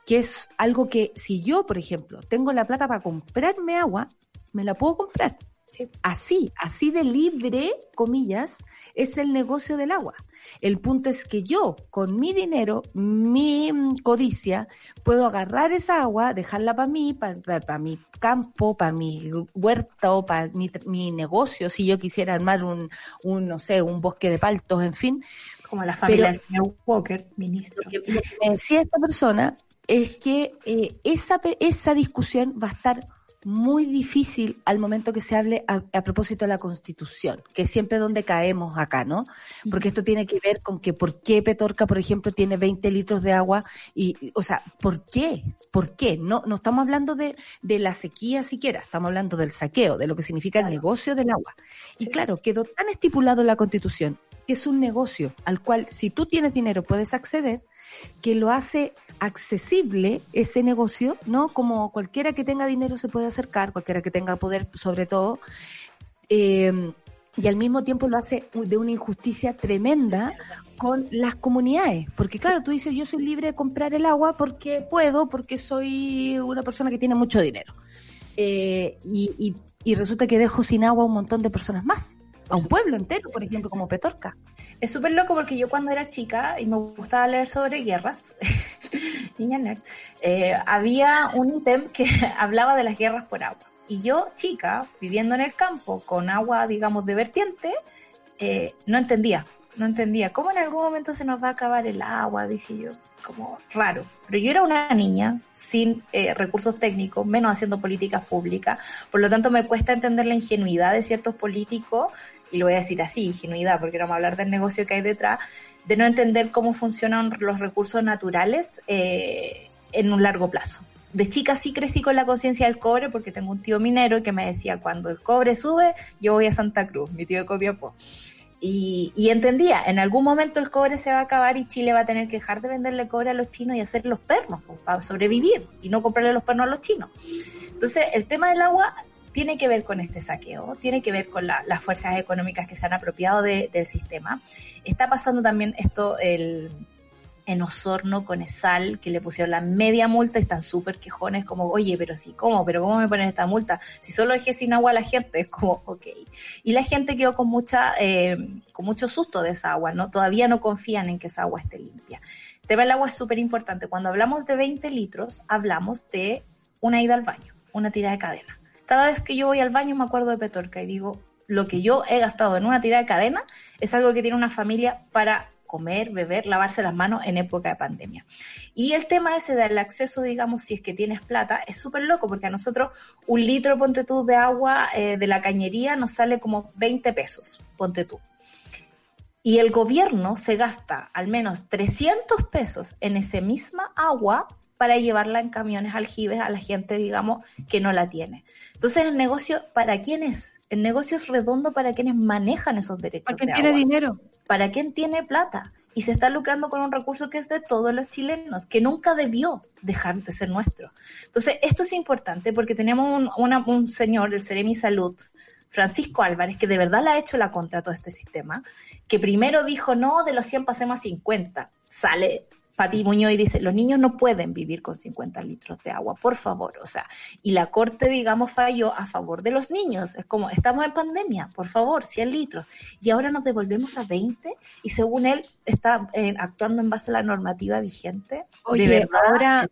que es algo que si yo, por ejemplo, tengo la plata para comprarme agua, me la puedo comprar. Sí. Así, así de libre, comillas, es el negocio del agua. El punto es que yo, con mi dinero, mi codicia, puedo agarrar esa agua, dejarla para mí, para mi campo, para mi huerto, para mi, mi negocio, si yo quisiera armar un, un, no sé, un bosque de paltos, en fin, Como la familia del señor Walker, ministro. lo que, me decía esta persona es que eh, esa, esa discusión va a estar muy difícil al momento que se hable a, a propósito de la Constitución, que es siempre donde caemos acá, ¿no? Porque esto tiene que ver con que por qué Petorca, por ejemplo, tiene 20 litros de agua y, y, o sea, ¿por qué? ¿Por qué? No, no estamos hablando de, de la sequía siquiera, estamos hablando del saqueo, de lo que significa el negocio del agua. Y claro, quedó tan estipulado en la Constitución que es un negocio al cual si tú tienes dinero puedes acceder, que lo hace accesible ese negocio, ¿no? Como cualquiera que tenga dinero se puede acercar, cualquiera que tenga poder sobre todo, eh, y al mismo tiempo lo hace de una injusticia tremenda con las comunidades, porque claro, tú dices, yo soy libre de comprar el agua porque puedo, porque soy una persona que tiene mucho dinero. Eh, y, y- y resulta que dejo sin agua a un montón de personas más, a un pueblo entero, por ejemplo, como Petorca. Es súper loco porque yo cuando era chica y me gustaba leer sobre guerras, niña nerd, eh, había un ítem que hablaba de las guerras por agua. Y yo, chica, viviendo en el campo con agua, digamos, de vertiente, eh, no entendía, no entendía. ¿Cómo en algún momento se nos va a acabar el agua? Dije yo, como raro. Pero yo era una niña sin eh, recursos técnicos, menos haciendo políticas públicas, por lo tanto me cuesta entender la ingenuidad de ciertos políticos y lo voy a decir así, ingenuidad, porque no vamos a hablar del negocio que hay detrás, de no entender cómo funcionan los recursos naturales eh, en un largo plazo. De chica sí crecí con la conciencia del cobre porque tengo un tío minero que me decía, cuando el cobre sube, yo voy a Santa Cruz, mi tío de Copiapó. Y, y entendía, en algún momento el cobre se va a acabar y Chile va a tener que dejar de venderle cobre a los chinos y hacer los pernos pues, para sobrevivir y no comprarle los pernos a los chinos. Entonces, el tema del agua tiene que ver con este saqueo, tiene que ver con la- las fuerzas económicas que se han apropiado de- del sistema. Está pasando también esto el, en Osorno con Esal, que le pusieron la media multa y están súper quejones, como, oye, pero sí, ¿cómo? ¿Pero cómo me ponen esta multa? Si solo dejé sin agua a la gente, es como, ok. Y la gente quedó con mucha, eh, con mucho susto de esa agua, ¿no? Todavía no confían en que esa agua esté limpia. El tema del agua es súper importante. Cuando hablamos de 20 litros, hablamos de una ida al baño, una tira de cadena. Cada vez que yo voy al baño me acuerdo de Petorca y digo, lo que yo he gastado en una tira de cadena es algo que tiene una familia para comer, beber, lavarse las manos en época de pandemia. Y el tema ese del acceso, digamos, si es que tienes plata, es súper loco porque a nosotros un litro, ponte tú, de agua eh, de la cañería nos sale como 20 pesos, ponte tú. Y el gobierno se gasta al menos 300 pesos en esa misma agua para llevarla en camiones aljibes a la gente, digamos, que no la tiene. Entonces, el negocio, ¿para quién es? El negocio es redondo para quienes manejan esos derechos. ¿Para quién de tiene agua dinero? para quien tiene plata y se está lucrando con un recurso que es de todos los chilenos, que nunca debió dejar de ser nuestro. Entonces, esto es importante porque tenemos un, una- un señor, el Ceremi Salud, Francisco Álvarez, que de verdad le ha hecho la contra a todo este sistema, que primero dijo, no, de los 100 pasemos a 50. Sale Pati Muñoz y dice, los niños no pueden vivir con 50 litros de agua, por favor, o sea, y la corte, digamos, falló a favor de los niños, es como, estamos en pandemia, por favor, 100 litros, y ahora nos devolvemos a 20, y según él, está eh, actuando en base a la normativa vigente. Oye, De verdad, ahora-.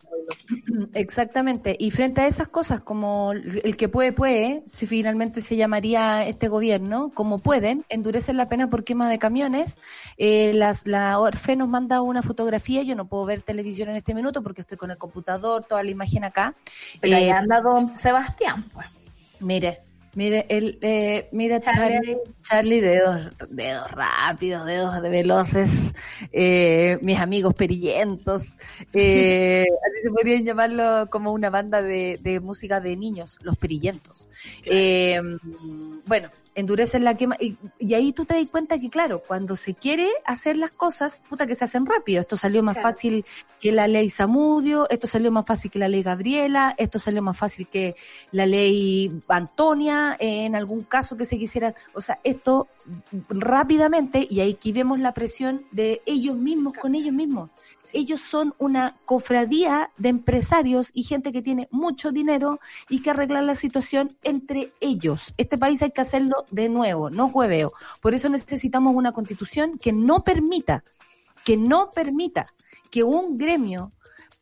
Exactamente. Y frente a esas cosas, como el que puede, puede, si finalmente se llamaría este gobierno, como pueden, endurecen la pena por quema de camiones. Eh, las, la ORFE nos manda una fotografía. Yo no puedo ver televisión en este minuto porque estoy con el computador, toda la imagen acá. Pero ahí Eh, anda don Sebastián, pues. Mire, mire, el, eh, mira Charlie. Charlie, Charlie, dedos, dedos rápidos, dedos de veloces, eh, mis amigos perillentos, eh, así se podrían llamarlo como una banda de, de música de niños, los perillentos. Eh, bueno, endurecen la quema, y, y ahí tú te das cuenta que claro, cuando se quiere hacer las cosas, puta que se hacen rápido, esto salió más Claro. fácil que la ley Zamudio, esto salió más fácil que la ley Gabriela, esto salió más fácil que la ley Antonia, eh, en algún caso que se quisiera, o sea, esto rápidamente, y aquí vemos la presión de ellos mismos con ellos mismos. Ellos son una cofradía de empresarios y gente que tiene mucho dinero y que arreglar la situación entre ellos. Este país hay que hacerlo de nuevo, no hueveo. Por eso necesitamos una constitución que no permita, que no permita que un gremio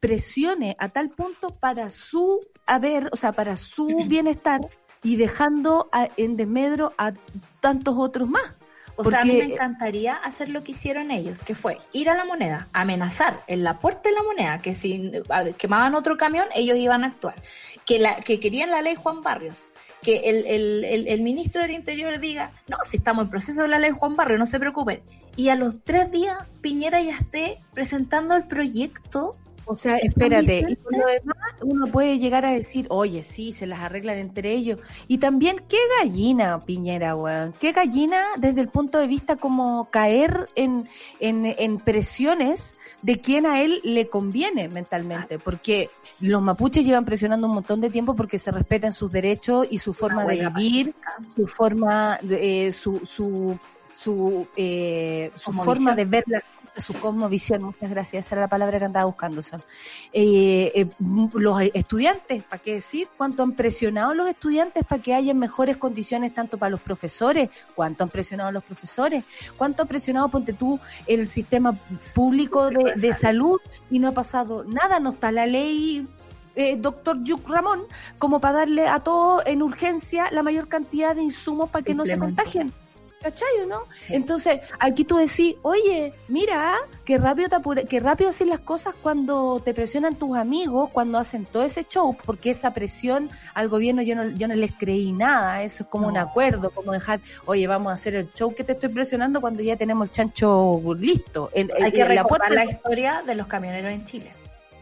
presione a tal punto para su haber, o sea, para su bienestar y dejando a- en desmedro a tantos otros más. O sea, a mí me encantaría hacer lo que hicieron ellos, que fue ir a la moneda, amenazar en la puerta de la moneda, que si quemaban otro camión, ellos iban a actuar. Que, la, que querían la ley Juan Barrios. Que el, el, el, el ministro del Interior diga, no, si estamos en proceso de la ley Juan Barrios, no se preocupen. Y a los tres días, Piñera ya esté presentando el proyecto. O sea, ¿Es espérate, y por lo demás uno puede llegar a decir, oye, sí, se las arreglan entre ellos. Y también, qué gallina, Piñera, weón. Qué gallina desde el punto de vista como caer en, en, en presiones de quien a él le conviene mentalmente. Porque los mapuches llevan presionando un montón de tiempo porque se respeten sus derechos y su forma de vivir, su forma, de- eh, su, su, su, eh, su forma de ver la su cosmovisión, muchas gracias, esa era la palabra que andaba buscando, son. Eh, eh, los estudiantes, ¿para qué decir? ¿Cuánto han presionado los estudiantes para que haya mejores condiciones tanto para los profesores? ¿Cuánto han presionado los profesores? ¿Cuánto ha presionado, ponte tú, el sistema público de, de salud y no ha pasado nada? No está la ley eh, doctor Yuk Ramón como para darle a todos en urgencia la mayor cantidad de insumos para que no se contagien. ¿Cachai o no? Sí. Entonces, aquí tú decís, oye, mira, qué rápido te apure- qué rápido hacen las cosas cuando te presionan tus amigos, cuando hacen todo ese show, porque esa presión al gobierno yo no, yo no les creí nada, eso es como un acuerdo, como dejar, oye, vamos a hacer el show que te estoy presionando cuando ya tenemos el chancho listo. En, Hay que en la recordar puerta la historia de los camioneros en Chile.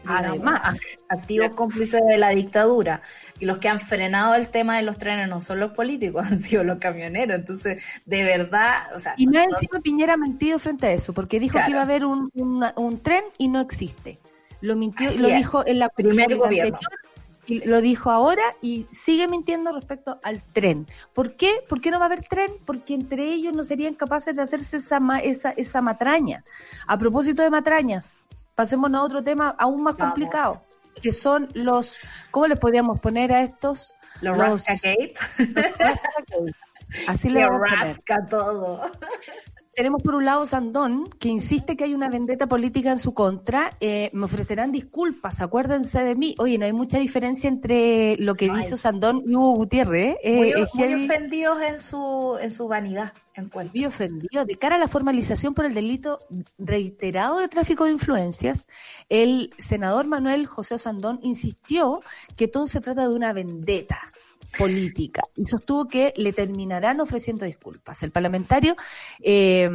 Además. activos cómplices de la dictadura. Y los que han frenado el tema de los trenes no son los políticos, han sido los camioneros. Entonces, de verdad, o sea, Y más nosotros- encima Piñera ha mentido frente a eso, porque dijo Claro. que iba a haber un, un, un tren y no existe. Lo mintió y Así lo es. dijo en la Primer en la gobierno. anterior, y lo dijo ahora y sigue mintiendo respecto al tren. ¿Por qué? ¿Por qué no va a haber tren? Porque entre ellos no serían capaces de hacerse esa, ma- esa, esa matraña. A propósito de matrañas, pasémonos a otro tema aún más Vamos. complicado, que son los, ¿cómo les podríamos poner a estos? los, los- Rascagate, Así que le vamos a poner. rasca todo. Tenemos por un lado Sandón, que insiste que hay una vendetta política en su contra. Eh, me ofrecerán disculpas, acuérdense de mí. Oye, no hay mucha diferencia entre lo que No dice Sandón y Hugo Gutiérrez. ¿eh? Muy, Eh, es muy ofendidos en su, en su vanidad, encuentro. Muy ofendido. De cara a la formalización por el delito reiterado de tráfico de influencias, el senador Manuel José Sandón insistió que todo se trata de una vendetta política y sostuvo que le terminarán ofreciendo disculpas. El parlamentario, eh,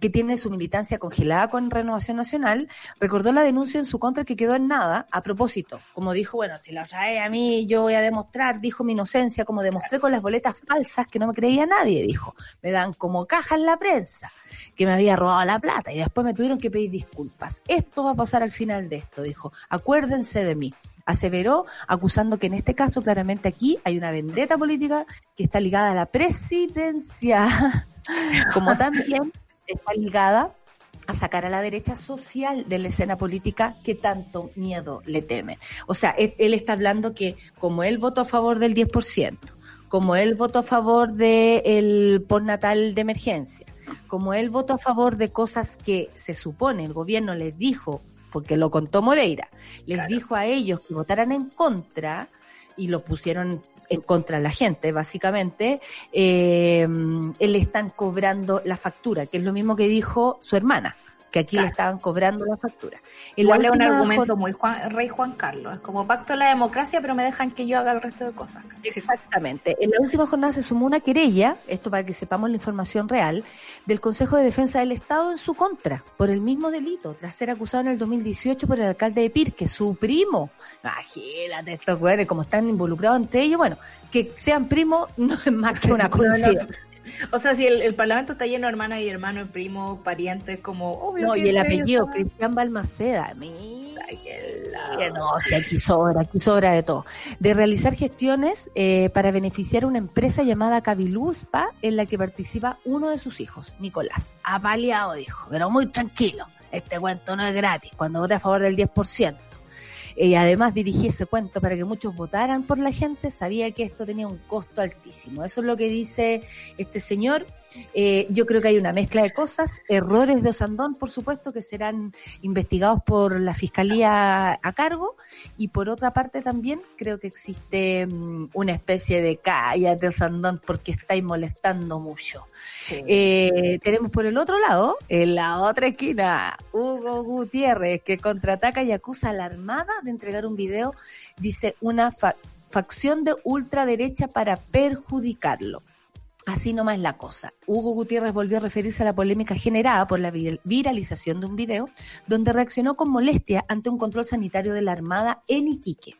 que tiene su militancia congelada con Renovación Nacional, recordó la denuncia en su contra que quedó en nada. A propósito, como dijo, bueno, si la trae a mí, yo voy a demostrar, dijo mi inocencia, como demostré con las boletas falsas que no me creía nadie, dijo. Me dan como caja en la prensa que me había robado la plata y después me tuvieron que pedir disculpas. Esto va a pasar al final de esto, dijo. Acuérdense de mí. Aseveró, acusando que en este caso claramente aquí hay una vendetta política que está ligada a la presidencia, como también está ligada a sacar a la derecha social de la escena política que tanto miedo le teme. O sea, él, está hablando que como él votó a favor del 10%, como él votó a favor del postnatal de emergencia, como él votó a favor de cosas que se supone el gobierno les dijo, porque lo contó Moreira, les dijo a ellos que votaran en contra y lo pusieron en contra de la gente, básicamente, eh, le están cobrando la factura, que es lo mismo que dijo su hermana que aquí le estaban cobrando la factura. En Igual la es un argumento muy Juan- rey Juan Carlos. Es como pacto la democracia, pero me dejan que yo haga el resto de cosas. ¿cachai? Exactamente. En la última jornada se sumó una querella, esto para que sepamos la información real, del Consejo de Defensa del Estado en su contra, por el mismo delito, tras ser acusado en el 2018 por el alcalde de Pirque, su primo. Imagínate estos güeyes, como están involucrados entre ellos, bueno, que sean primos no es más que una coincidencia. O sea, si el, el Parlamento está lleno de hermanas y hermanos, primos, parientes, como obvio. No, y el apellido, son- Cristian Balmaceda. Mira. Que No, si aquí sobra, aquí sobra de todo. De realizar gestiones eh, para beneficiar a una empresa llamada Cabiluzpa en la que participa uno de sus hijos, Nicolás. Apaleado, dijo, pero muy tranquilo. Este cuento no es gratis, cuando vote a favor del 10%. Y además dirigí ese cuento para que muchos votaran por la gente, sabía que esto tenía un costo altísimo. Eso es lo que dice este señor. Eh, yo creo que hay una mezcla de cosas, errores de Osandón, por supuesto, que serán investigados por la fiscalía a cargo, y por otra parte también creo que existe mm, una especie de cállate Osandón porque estáis molestando mucho. Sí. Eh, tenemos por el otro lado, en la otra esquina, Hugo Gutiérrez, que contraataca y acusa a la Armada de entregar un video, dice una fa- facción de ultraderecha para perjudicarlo. Así nomás la cosa. Hugo Gutiérrez volvió a referirse a la polémica generada por la vir- viralización de un video donde reaccionó con molestia ante un control sanitario de la Armada en Iquique,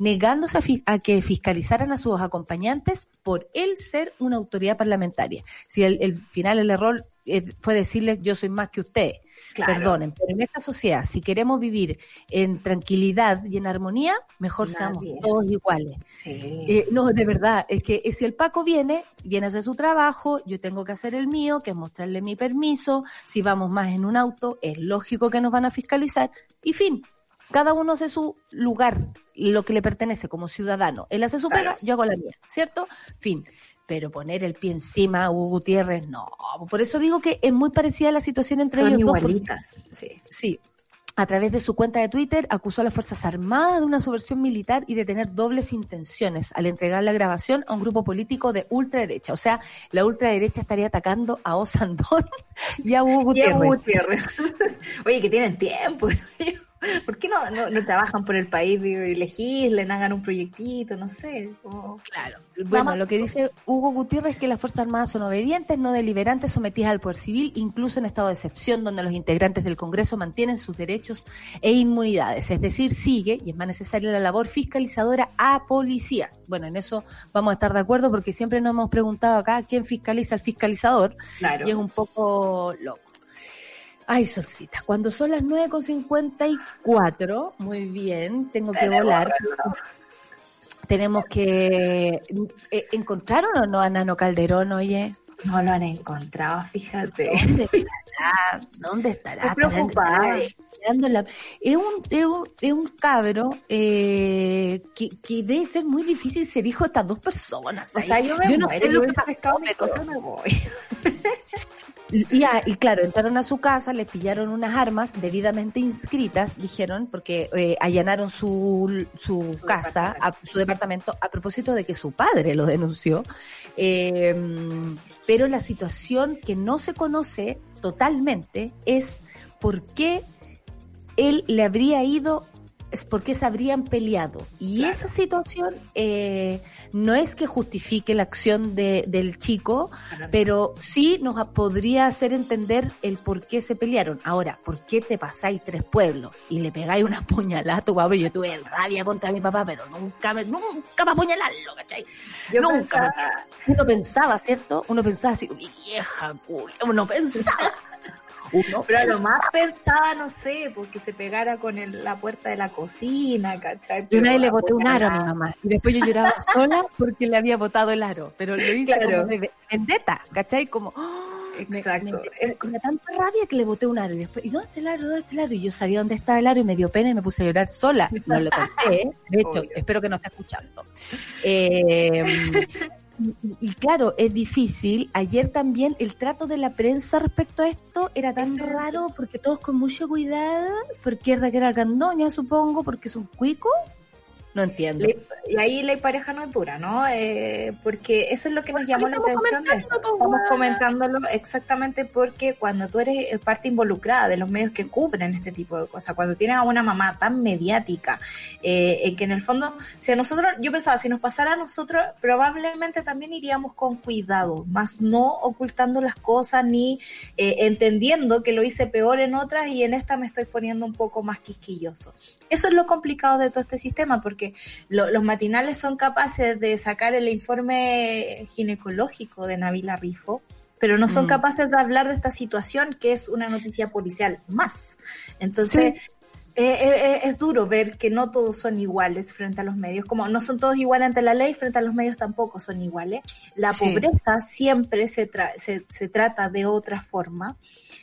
negándose a, que fiscalizaran a sus acompañantes por él ser una autoridad parlamentaria. Si el, el final el error eh, fue decirles yo soy más que usted. Claro. Perdonen, pero en esta sociedad, si queremos vivir en tranquilidad y en armonía, mejor seamos todos iguales. Sí. Eh, no, de verdad, es que eh, si el Paco viene, viene a hacer su trabajo, yo tengo que hacer el mío, que es mostrarle mi permiso, si vamos más en un auto, es lógico que nos van a fiscalizar, y fin, cada uno hace su lugar, lo que le pertenece como ciudadano. Él hace su Claro. pega, yo hago la mía, ¿cierto? Fin. Pero poner el pie encima a Hugo Gutiérrez, no. Por eso digo que es muy parecida la situación entre Son ellos dos. porque- igualitas. Sí. Sí. A través de su cuenta de Twitter acusó a las Fuerzas Armadas de una subversión militar y de tener dobles intenciones al entregar la grabación a un grupo político de ultraderecha. O sea, la ultraderecha estaría atacando a Osandón y a Hugo Y a Gutiérrez. Gutiérrez. Oye, que tienen tiempo. ¿Por qué no, no, no trabajan por el país y legislen, hagan un proyectito, no sé? como- Claro. Bueno, lo que dice Hugo Gutiérrez es que las Fuerzas Armadas son obedientes, no deliberantes, sometidas al poder civil, incluso en estado de excepción, donde los integrantes del Congreso mantienen sus derechos e inmunidades. Es decir, sigue, y es más necesaria la labor fiscalizadora a policías. Bueno, en eso vamos a estar de acuerdo porque siempre nos hemos preguntado acá quién fiscaliza al fiscalizador Claro. y es un poco loco. Ay, Solcita, cuando son las 9.54, muy bien, tengo que Tenemos volar. Tenemos que... eh, ¿Encontraron o no a Nano Calderón, oye? No lo han encontrado, fíjate. ¿Dónde estará? ¿Dónde estará? Estoy preocupada. Es un, es un, es un cabro eh, que, que debe ser muy difícil ser hijo de estas dos personas. O sea, yo me no muero, sé lo yo que pescado mi cosa, me voy. Y, y, ah, y claro, entraron a su casa, le pillaron unas armas debidamente inscritas, dijeron, porque eh, allanaron su, su casa, a, su departamento, a propósito de que su padre lo denunció. Eh, pero la situación que no se conoce totalmente es por qué él le habría ido, es por qué se habrían peleado. Y Claro. esa situación eh, no es que justifique la acción de, del chico, pero sí nos podría hacer entender el por qué se pelearon. Ahora, ¿por qué te pasáis tres pueblos y le pegáis una puñalada a tu papá? Yo tuve rabia contra mi papá, pero nunca me, nunca me apuñalarlo, ¿cachai? Yo Nunca. pensaba- Uno pensaba, ¿cierto? Uno pensaba así, vieja, culia", uno pensaba. Uno Pero a lo más pensaba, no sé, porque se pegara con el- la puerta de la cocina, ¿cachai? Yo una Pero vez le boté un aro a mi mamá y después yo lloraba sola porque le había botado el aro, pero lo hice Claro. como de ve- vendetta, ¿cachai? Como. Me- Exacto. Me, me da tanta rabia que le boté un aro y después, ¿y dónde está el aro? ¿Dónde está el aro? Y yo sabía dónde estaba el aro y me dio pena y me puse a llorar sola. No lo conté, ¿eh? de hecho, Obvio. espero que no esté escuchando. Eh, y, y claro, es difícil. Ayer también el trato de la prensa respecto a esto era tan raro porque todos con mucho cuidado, porque es Raquel Argandoña, supongo, porque es un cuico. No entiendo. Le- y ahí la pareja no es dura, ¿no? Eh, porque eso es lo que nos llamó la atención. de esto. pues, Estamos comentándolo exactamente porque cuando tú eres eh, parte involucrada de los medios que cubren este tipo de cosas, cuando tienes a una mamá tan mediática, eh, eh, que en el fondo, si a nosotros, yo pensaba, si nos pasara a nosotros, probablemente también iríamos con cuidado, más no ocultando las cosas ni eh, entendiendo que lo hice peor en otras y en esta me estoy poniendo un poco más quisquilloso. Eso es lo complicado de todo este sistema, porque lo- los matinales son capaces de sacar el informe ginecológico de Nabila Rifo, pero no son Mm. capaces de hablar de esta situación que es una noticia policial más. Entonces, eh, eh, es duro ver que no todos son iguales frente a los medios, como no son todos iguales ante la ley, frente a los medios tampoco son iguales. La Sí. pobreza siempre se, tra- se, se trata de otra forma.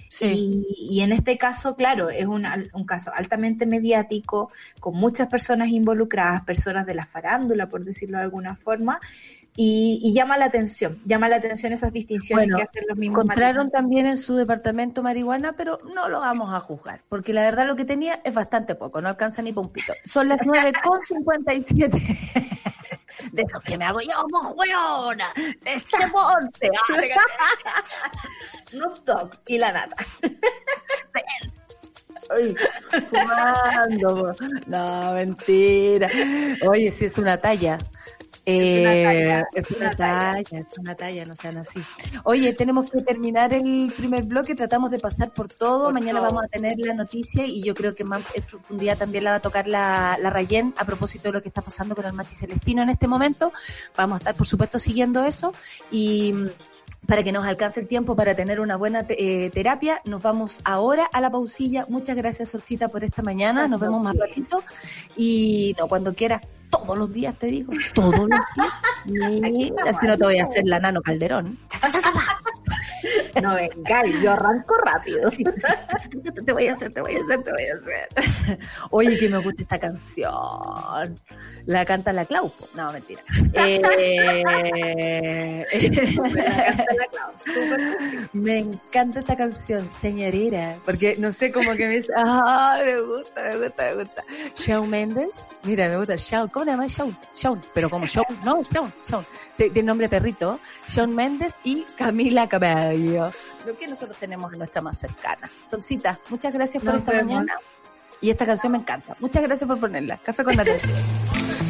Sí. Y, y en este caso, claro, es un, un caso altamente mediático, con muchas personas involucradas, personas de la farándula, por decirlo de alguna forma, y, y llama la atención, llama la atención esas distinciones Bueno, que hacen los mismos Encontraron también en su departamento marihuana, pero no lo vamos a juzgar, porque la verdad lo que tenía es bastante poco, no alcanza ni para un pito. Son las 9.57. De esos que me hago yo, weona, de Snoop Dogg y la nata. Ay, fumando. No, mentira. Oye, sí es una talla. Eh, talla, es es una una talla. es una talla, no sean así. Oye, tenemos que terminar el primer bloque, tratamos de pasar por todo. Por Mañana todo. vamos a tener la noticia y yo creo que más en profundidad también la va a tocar la, la Rayén a propósito de lo que está pasando con el Machi Celestino en este momento. Vamos a estar, por supuesto, siguiendo eso y mm, para que nos alcance el tiempo para tener una buena te- eh, terapia, nos vamos ahora a la pausilla. Muchas gracias, Solcita, por esta mañana. Nos vemos más ratito. Y no, cuando quieras, todos los días te digo, todos los días. Si no te voy a hacer la nano Calderón. No venga, yo arranco rápido. Sí, sí, te voy a hacer, te voy a hacer, te voy a hacer. Oye, que me gusta esta canción. La canta la Clau. No, mentira. Eh, me encanta esta canción, señorita, porque no sé cómo que me dice, ah, me gusta, me gusta, me gusta. Shawn Mendes, mira, me gusta Shawn, ¿cómo se llama Shawn? Shawn, pero como Shawn, no, Shawn, Shawn, de nombre perrito, Shawn Mendes y Camila Cabello. Lo que nosotros tenemos en nuestra más cercana. Solcita, muchas gracias por Nos esta vemos. mañana. Y esta canción me encanta. Muchas gracias por ponerla. Café con atención.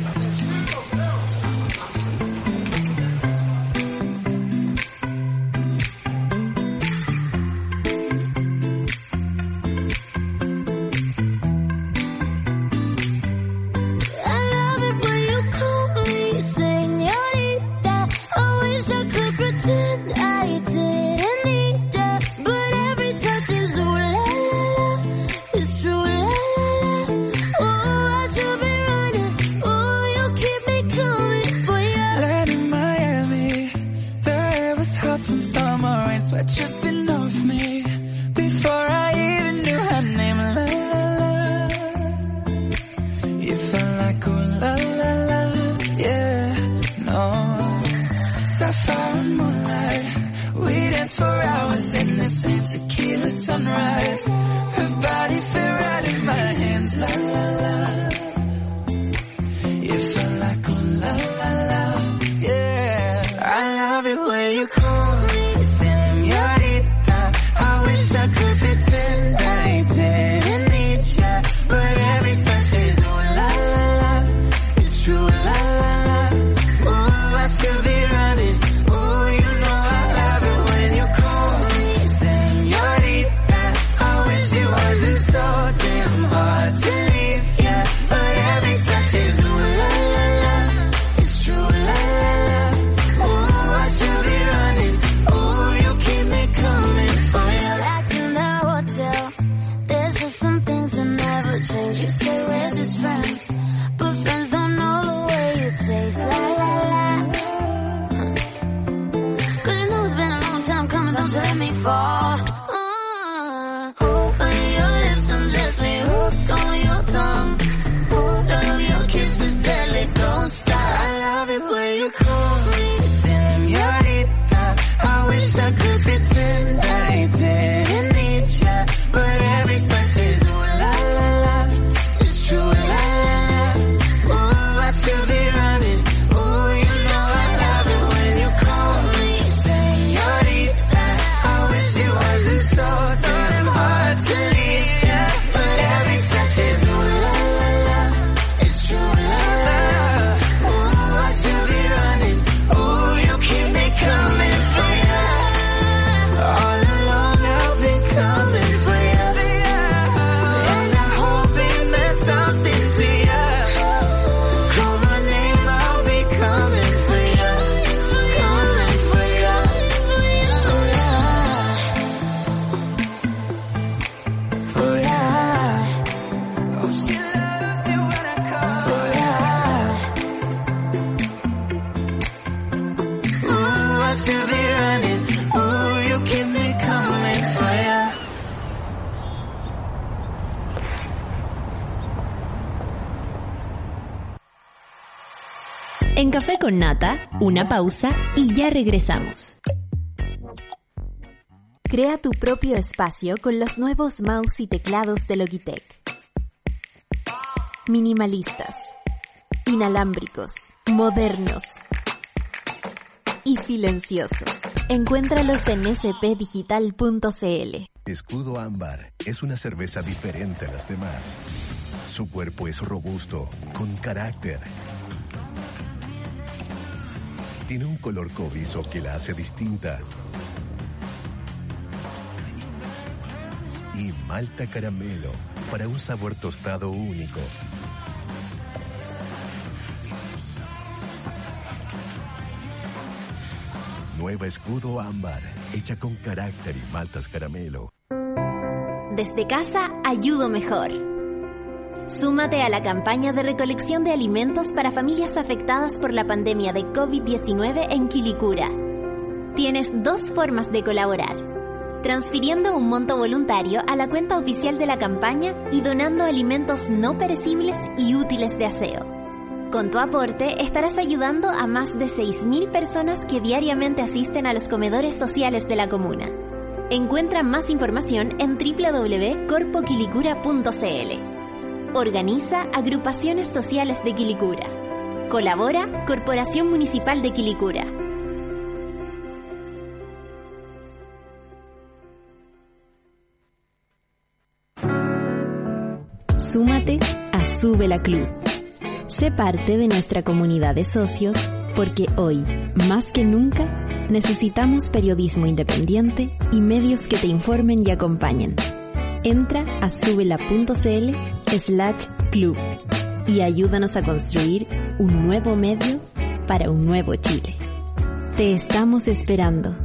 una pausa y ya regresamos. Crea tu propio espacio con los nuevos mouse y teclados de Logitech. Minimalistas, inalámbricos, modernos y silenciosos. Encuéntralos en spdigital.cl. Escudo Ámbar es una cerveza diferente a las demás. Su cuerpo es robusto, con carácter. Tiene un color cobrizo que la hace distinta. Y malta caramelo para un sabor tostado único. Nueva Escudo Ámbar, hecha con carácter y maltas caramelo. Desde casa ayudo mejor. Súmate a la campaña de recolección de alimentos para familias afectadas por la pandemia de COVID-19 en Quilicura. Tienes dos formas de colaborar. Transfiriendo un monto voluntario a la cuenta oficial de la campaña y donando alimentos no perecibles y útiles de aseo. Con tu aporte estarás ayudando a más de 6.000 personas que diariamente asisten a los comedores sociales de la comuna. Encuentra más información en www.corpoquilicura.cl. Organiza Agrupaciones Sociales de Quilicura. Colabora Corporación Municipal de Quilicura. Súmate a Sube la Club. Sé parte de nuestra comunidad de socios porque hoy, más que nunca, necesitamos periodismo independiente y medios que te informen y acompañen. Entra a subela.cl slash club y ayúdanos a construir un nuevo medio para un nuevo Chile. Te estamos esperando.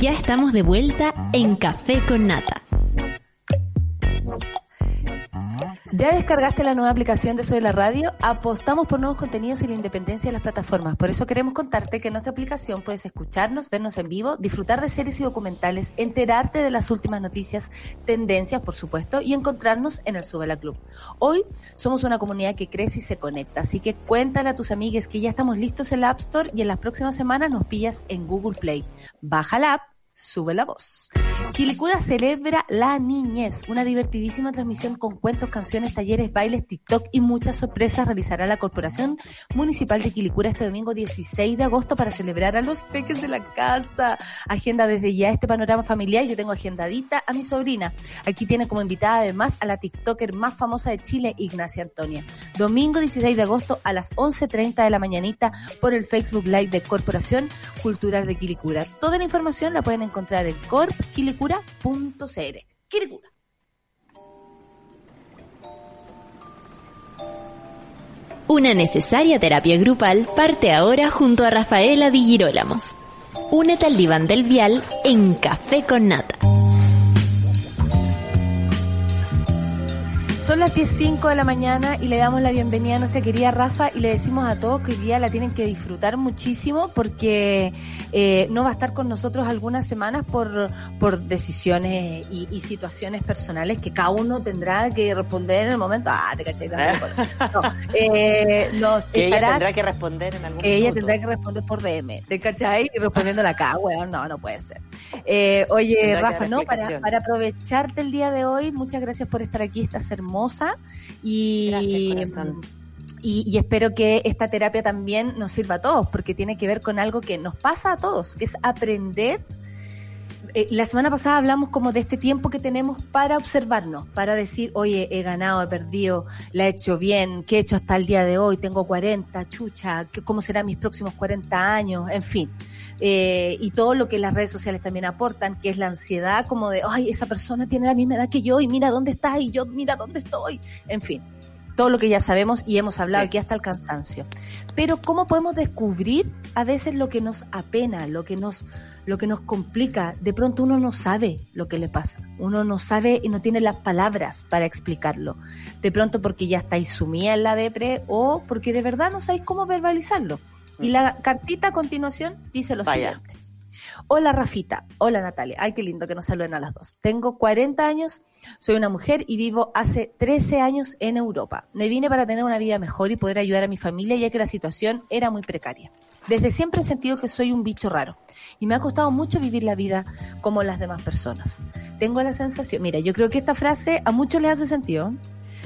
Ya estamos de vuelta en Café con Nata. ¿Ya descargaste la nueva aplicación de Soy la Radio? Apostamos por nuevos contenidos y la independencia de las plataformas. Por eso queremos contarte que en nuestra aplicación puedes escucharnos, vernos en vivo, disfrutar de series y documentales, enterarte de las últimas noticias, tendencias, por supuesto, y encontrarnos en el Subela Club. Hoy somos una comunidad que crece y se conecta, así que cuéntale a tus amigues que ya estamos listos en la App Store y en las próximas semanas nos pillas en Google Play. Baja la app Sube la voz. Quilicura celebra la niñez, una divertidísima transmisión con cuentos, canciones, talleres, bailes, TikTok y muchas sorpresas realizará la Corporación Municipal de Quilicura este domingo 16 de agosto para celebrar a los peques de la casa. Agenda desde ya este panorama familiar. Yo tengo agendadita a mi sobrina. Aquí tiene como invitada además a la TikToker más famosa de Chile, Ignacia Antonia. Domingo 16 de agosto a las 11.30 de la mañanita por el Facebook Live de Corporación Cultural de Quilicura. Toda la información la pueden encontrar en corpquilicura.cl. Quilicura. Una necesaria terapia grupal parte ahora junto a Rafaela Di Girolamo. Únete al diván del vial en Café con Nata. Son las 10.05 de la mañana y le damos la bienvenida a nuestra querida Rafa y le decimos a todos que hoy día la tienen que disfrutar muchísimo porque eh, no va a estar con nosotros algunas semanas por, por decisiones y, y situaciones personales que cada uno tendrá que responder en el momento. Ah, te caché. No, eh, nos Que ella tendrá que responder en algún que ella minuto. tendrá que responder por DM, ¿te cachai? Y respondiéndola acá, weón, no, no puede ser. Eh, oye, Tendrá Rafa, no, para aprovecharte el día de hoy, muchas gracias por estar aquí, estás hermosa y, Gracias, corazón. y, y espero que esta terapia también nos sirva a todos, porque tiene que ver con algo que nos pasa a todos, que es aprender eh, la semana pasada hablamos como de este tiempo que tenemos para observarnos, para decir, oye, he ganado, he perdido, la he hecho bien, qué he hecho hasta el día de hoy, tengo 40, chucha, ¿qué- ¿cómo serán mis próximos 40 años? En fin. Eh, y todo lo que las redes sociales también aportan, que es la ansiedad como de, ay, esa persona tiene la misma edad que yo y mira dónde está y yo mira dónde estoy. En fin, todo lo que ya sabemos y hemos hablado Sí. aquí hasta el cansancio. Pero ¿cómo podemos descubrir a veces lo que nos apena, lo que nos, lo que nos complica? De pronto uno no sabe lo que le pasa. Uno no sabe y no tiene las palabras para explicarlo. De pronto porque ya estáis sumida en la depre o porque de verdad no sabéis cómo verbalizarlo. Y la cartita a continuación dice lo Vaya. siguiente. Hola Rafita, hola Natalia, ay qué lindo que nos saluden a las dos. Tengo 40 años, soy una mujer y vivo hace 13 años en Europa. Me vine para tener una vida mejor y poder ayudar a mi familia ya que la situación era muy precaria. Desde siempre he sentido que soy un bicho raro y me ha costado mucho vivir la vida como las demás personas. Tengo la sensación, mira, yo creo que esta frase a muchos les hace sentido.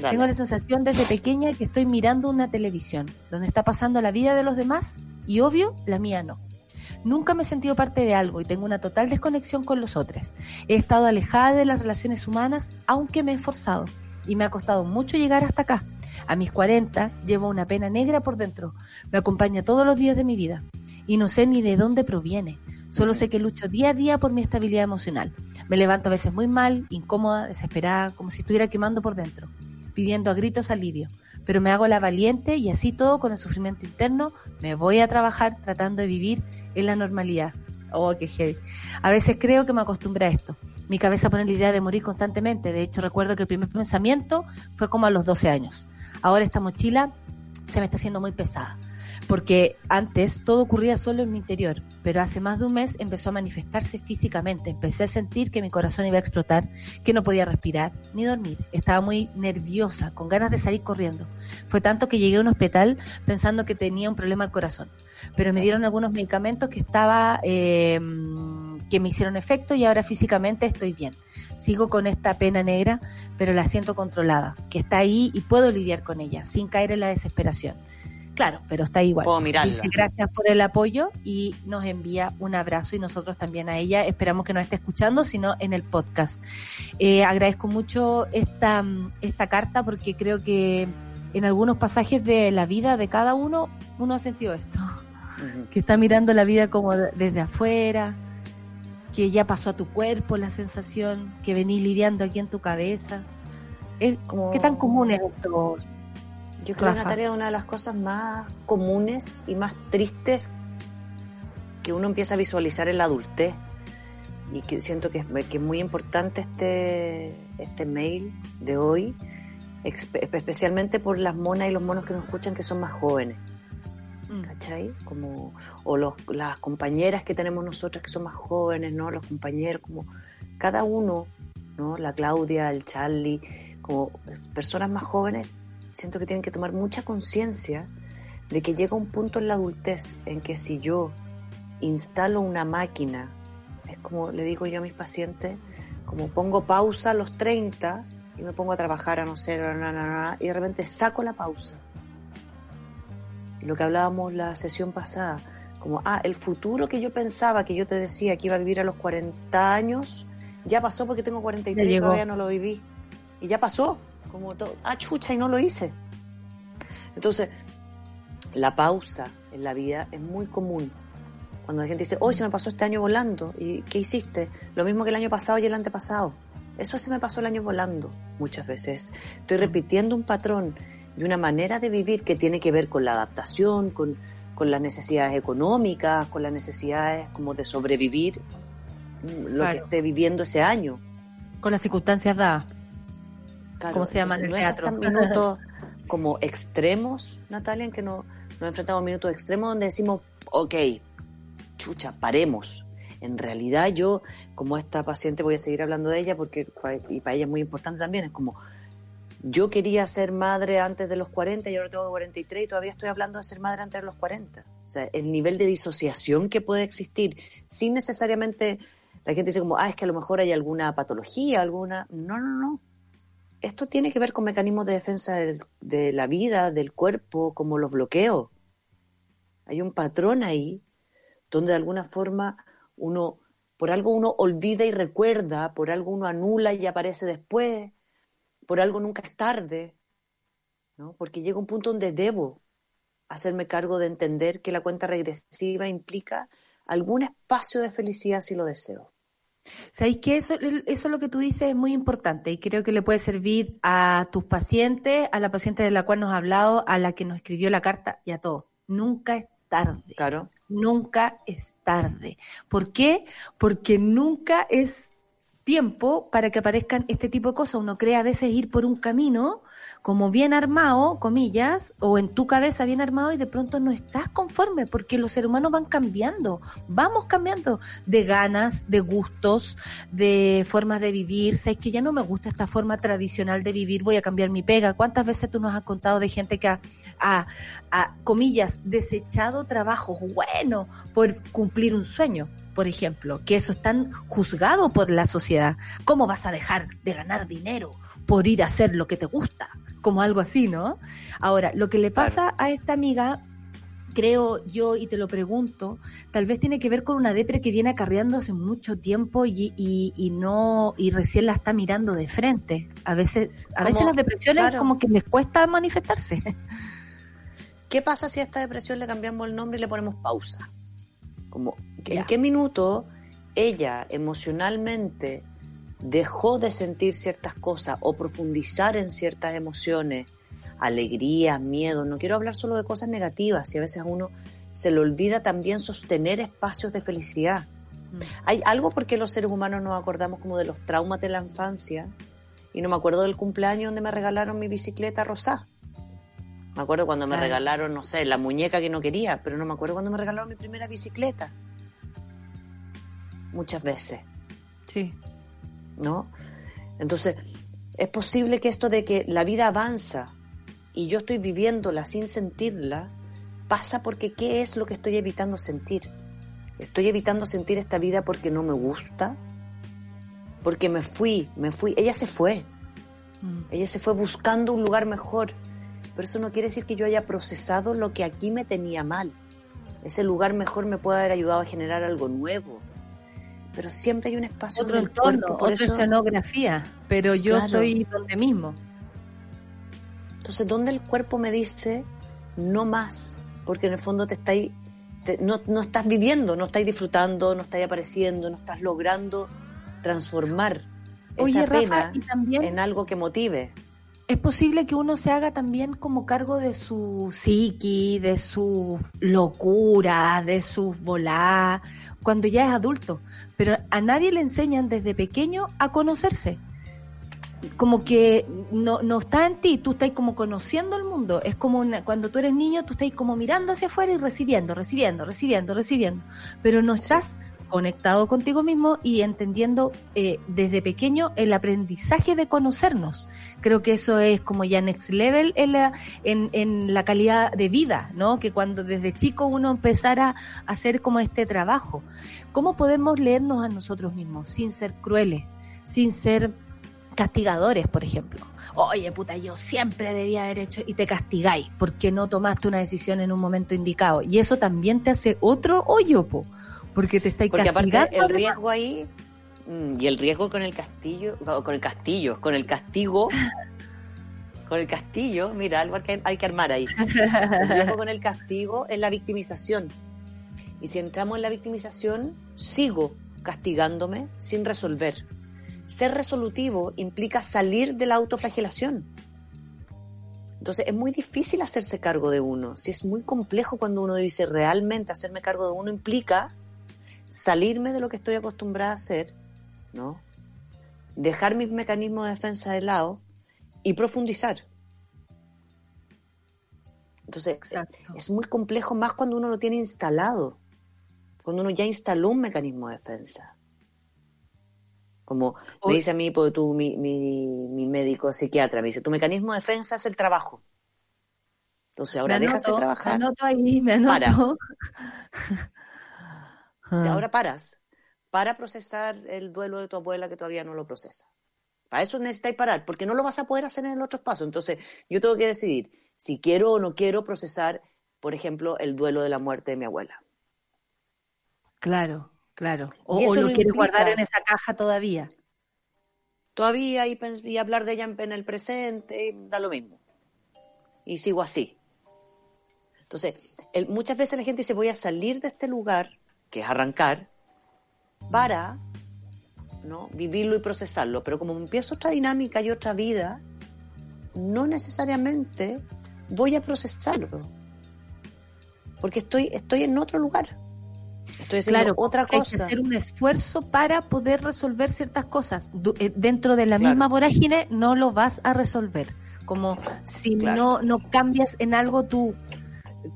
Dale. Tengo la sensación desde pequeña que estoy mirando una televisión donde está pasando la vida de los demás y obvio la mía no. Nunca me he sentido parte de algo y tengo una total desconexión con los otros. He estado alejada de las relaciones humanas, aunque me he esforzado y me ha costado mucho llegar hasta acá. A mis 40 llevo una pena negra por dentro. Me acompaña todos los días de mi vida y no sé ni de dónde proviene. Solo sé que lucho día a día por mi estabilidad emocional. Me levanto a veces muy mal, incómoda, desesperada, como si estuviera quemando por dentro, pidiendo a gritos alivio. Pero me hago la valiente y así todo con el sufrimiento interno me voy a trabajar tratando de vivir en la normalidad. Oh, qué heavy. A veces creo que me acostumbré a esto. Mi cabeza pone la idea de morir constantemente. De hecho, recuerdo que el primer pensamiento fue como a los 12 años. Ahora esta mochila se me está haciendo muy pesada. Porque antes todo ocurría solo en mi interior, pero hace más de un mes empezó a manifestarse físicamente. Empecé a sentir que mi corazón iba a explotar, que no podía respirar ni dormir. Estaba muy nerviosa, con ganas de salir corriendo. Fue tanto que llegué a un hospital pensando que tenía un problema al corazón. Pero me dieron algunos medicamentos que estaba, eh, que me hicieron efecto y ahora físicamente estoy bien. Sigo con esta pena negra, pero la siento controlada, que está ahí y puedo lidiar con ella, sin caer en la desesperación. Claro, pero está igual. Puedo mirarla. Dice gracias por el apoyo y nos envía un abrazo y nosotros también a ella. Esperamos que nos esté escuchando, sino en el podcast. Eh, agradezco mucho esta, esta carta porque creo que en algunos pasajes de la vida de cada uno, uno ha sentido esto, que está mirando la vida como de- desde afuera, que ya pasó a tu cuerpo la sensación, que venís lidiando aquí en tu cabeza. Es- Como- ¿Qué tan común es esto? Yo creo, Rafa. Natalia, una de las cosas más comunes y más tristes que uno empieza a visualizar en la adultez. Y que siento que es, que es muy importante este, este mail de hoy, especialmente por las monas y los monos que nos escuchan que son más jóvenes. ¿cachai? Como, o los, las compañeras que tenemos nosotras que son más jóvenes, ¿no? Los compañeros, como cada uno, ¿no? La Claudia, el Charlie, como personas más jóvenes, siento que tienen que tomar mucha conciencia de que llega un punto en la adultez en que si yo instalo una máquina, es como le digo yo a mis pacientes, como pongo pausa a los 30 y me pongo a trabajar a no ser, y de repente saco la pausa. Y lo que hablábamos la sesión pasada, como, ah, el futuro que yo pensaba, que yo te decía que iba a vivir a los 40 años, ya pasó porque tengo 43 Ya y todavía no lo viví. Y ya pasó, como todo, ah, chucha, y no lo hice. Entonces, la pausa en la vida es muy común. Cuando la gente dice, hoy se me pasó este año volando, ¿y qué hiciste? Lo mismo que el año pasado y el antepasado. Eso se me pasó el año volando muchas veces. Estoy repitiendo un patrón y una manera de vivir que tiene que ver con la adaptación, con, con las necesidades económicas, con las necesidades como de sobrevivir mm, lo Claro. que esté viviendo ese año. Con las circunstancias dadas. Claro, ¿Cómo se llama en entonces el no es teatro? minutos como extremos, Natalia, en que no, nos enfrentamos a minutos extremos donde decimos, ok, chucha, paremos. En realidad yo, como esta paciente, voy a seguir hablando de ella porque y para ella es muy importante también, es como, yo quería ser madre antes de los 40 y ahora tengo 43 y todavía estoy hablando de ser madre antes de los 40. O sea, el nivel de disociación que puede existir sin necesariamente, la gente dice como, ah, es que a lo mejor hay alguna patología, alguna... No, no, no esto tiene que ver con mecanismos de defensa de la vida, del cuerpo, como los bloqueos. Hay un patrón ahí donde de alguna forma uno, por algo uno olvida y recuerda, por algo uno anula y aparece después, por algo nunca es tarde, ¿no? Porque llega un punto donde debo hacerme cargo de entender que la cuenta regresiva implica algún espacio de felicidad si lo deseo. ¿Sabéis que eso, eso lo que tú dices es muy importante y creo que le puede servir a tus pacientes, a la paciente de la cual nos ha hablado, a la que nos escribió la carta y a todos? Nunca es tarde. Claro. Nunca es tarde. ¿Por qué? Porque nunca es tiempo para que aparezcan este tipo de cosas. Uno cree a veces ir por un camino como bien armado, comillas, o en tu cabeza bien armado y de pronto no estás conforme porque los seres humanos van cambiando, vamos cambiando de ganas, de gustos, de formas de vivir. Sabes que ya no me gusta esta forma tradicional de vivir, voy a cambiar mi pega. ¿Cuántas veces tú nos has contado de gente que ha, ha- comillas, desechado trabajos buenos por cumplir un sueño? Por ejemplo, que eso es tan juzgado por la sociedad. ¿Cómo vas a dejar de ganar dinero por ir a hacer lo que te gusta? Como algo así, ¿no? Ahora, lo que le pasa a esta amiga, creo yo, y te lo pregunto, tal vez tiene que ver con una depre que viene acarreando hace mucho tiempo y, y, y no, y recién la está mirando de frente. A veces, a veces las depresiones claro. como que les cuesta manifestarse. ¿Qué pasa si a esta depresión le cambiamos el nombre y le ponemos pausa? Como, ¿En Ya. qué minuto ella emocionalmente dejó de sentir ciertas cosas o profundizar en ciertas emociones? Alegría, miedo. No quiero hablar solo de cosas negativas, y a veces a uno se le olvida también sostener espacios de felicidad. Hay algo porque los seres humanos nos acordamos como de los traumas de la infancia y no me acuerdo del cumpleaños donde me regalaron mi bicicleta rosada. Me acuerdo cuando me Claro. regalaron, no sé, la muñeca que no quería, pero no me acuerdo cuando me regalaron mi primera bicicleta. Muchas veces, Sí. ¿No? Entonces, es posible que esto de que la vida avanza y yo estoy viviéndola sin sentirla, pasa porque ¿qué es lo que estoy evitando sentir? ¿Estoy evitando sentir esta vida porque no me gusta? Porque me fui, me fui. Ella se fue. Mm. Ella se fue buscando un lugar mejor. Pero eso no quiere decir que yo haya procesado lo que aquí me tenía mal. Ese lugar mejor me puede haber ayudado a generar algo nuevo. Pero siempre hay un espacio Otro entorno, cuerpo, otra eso- escenografía, pero yo Claro. estoy donde mismo. Entonces, ¿dónde el cuerpo me dice no más? Porque en el fondo te estáis, te- no, no estás viviendo, no estáis disfrutando, no estáis apareciendo, no estás logrando transformar Oye, esa Rafa, pena y también en algo que motive. es posible que uno se haga también como cargo de su psiqui, de su locura, de sus volá, cuando ya es adulto. Pero a nadie le enseñan desde pequeño a conocerse. Como que no, no está en ti, tú estás como conociendo el mundo. Es como una- cuando tú eres niño, tú estás como mirando hacia afuera y recibiendo, recibiendo, recibiendo, recibiendo. Pero no estás conectado contigo mismo y entendiendo eh, desde pequeño el aprendizaje de conocernos. Creo que eso es como ya next level en la, en, la calidad de vida, ¿no? Que cuando desde chico uno empezara a hacer como este trabajo. ¿Cómo podemos leernos a nosotros mismos sin ser crueles, sin ser castigadores, por ejemplo? Oye, puta, yo siempre debía haber hecho y te castigáis porque no tomaste una decisión en un momento indicado. Y eso también te hace otro hoyo, po, porque te estáis Porque aparte castigando. el riesgo ahí mm, y el riesgo con el castillo, con el castillo, con el castigo, con el castillo, mira, algo que hay que armar ahí. El riesgo con el castigo es la victimización. Y si entramos en la victimización, sigo castigándome sin resolver. Ser resolutivo implica salir de la autoflagelación. Entonces es muy difícil hacerse cargo de uno. Si es muy complejo cuando uno dice realmente hacerme cargo de uno implica salirme de lo que estoy acostumbrada a hacer, ¿no? Dejar mis mecanismos de defensa de lado y profundizar. Entonces, Exacto. es muy complejo más cuando uno lo tiene instalado, cuando uno ya instaló un mecanismo de defensa. Como me dice a mí, porque tú, mi, mi, mi médico psiquiatra, me dice, tu mecanismo de defensa es el trabajo. Entonces ahora Me anoto, trabajar, Me anoto ahí, me Para. Ah. ahora paras, para procesar el duelo de tu abuela que todavía no lo procesa. Para eso necesitáis parar, porque no lo vas a poder hacer en el otro paso. Entonces, yo tengo que decidir si quiero o no quiero procesar, por ejemplo, el duelo de la muerte de mi abuela. Claro, claro. O, lo quieres guardar en esa caja todavía. Todavía y, y hablar de ella en, en el presente y da lo mismo. Y sigo así. Entonces, el- muchas veces la gente dice, voy a salir de este lugar, que es arrancar, para ¿no? vivirlo y procesarlo. Pero como empiezo otra dinámica y otra vida, no necesariamente voy a procesarlo. Porque estoy, estoy en otro lugar. Estoy haciendo Claro, otra hay que cosa. hacer un esfuerzo para poder resolver ciertas cosas. Eh, Dentro de la Claro. misma vorágine no lo vas a resolver. como si Claro. no, no cambias en algo tu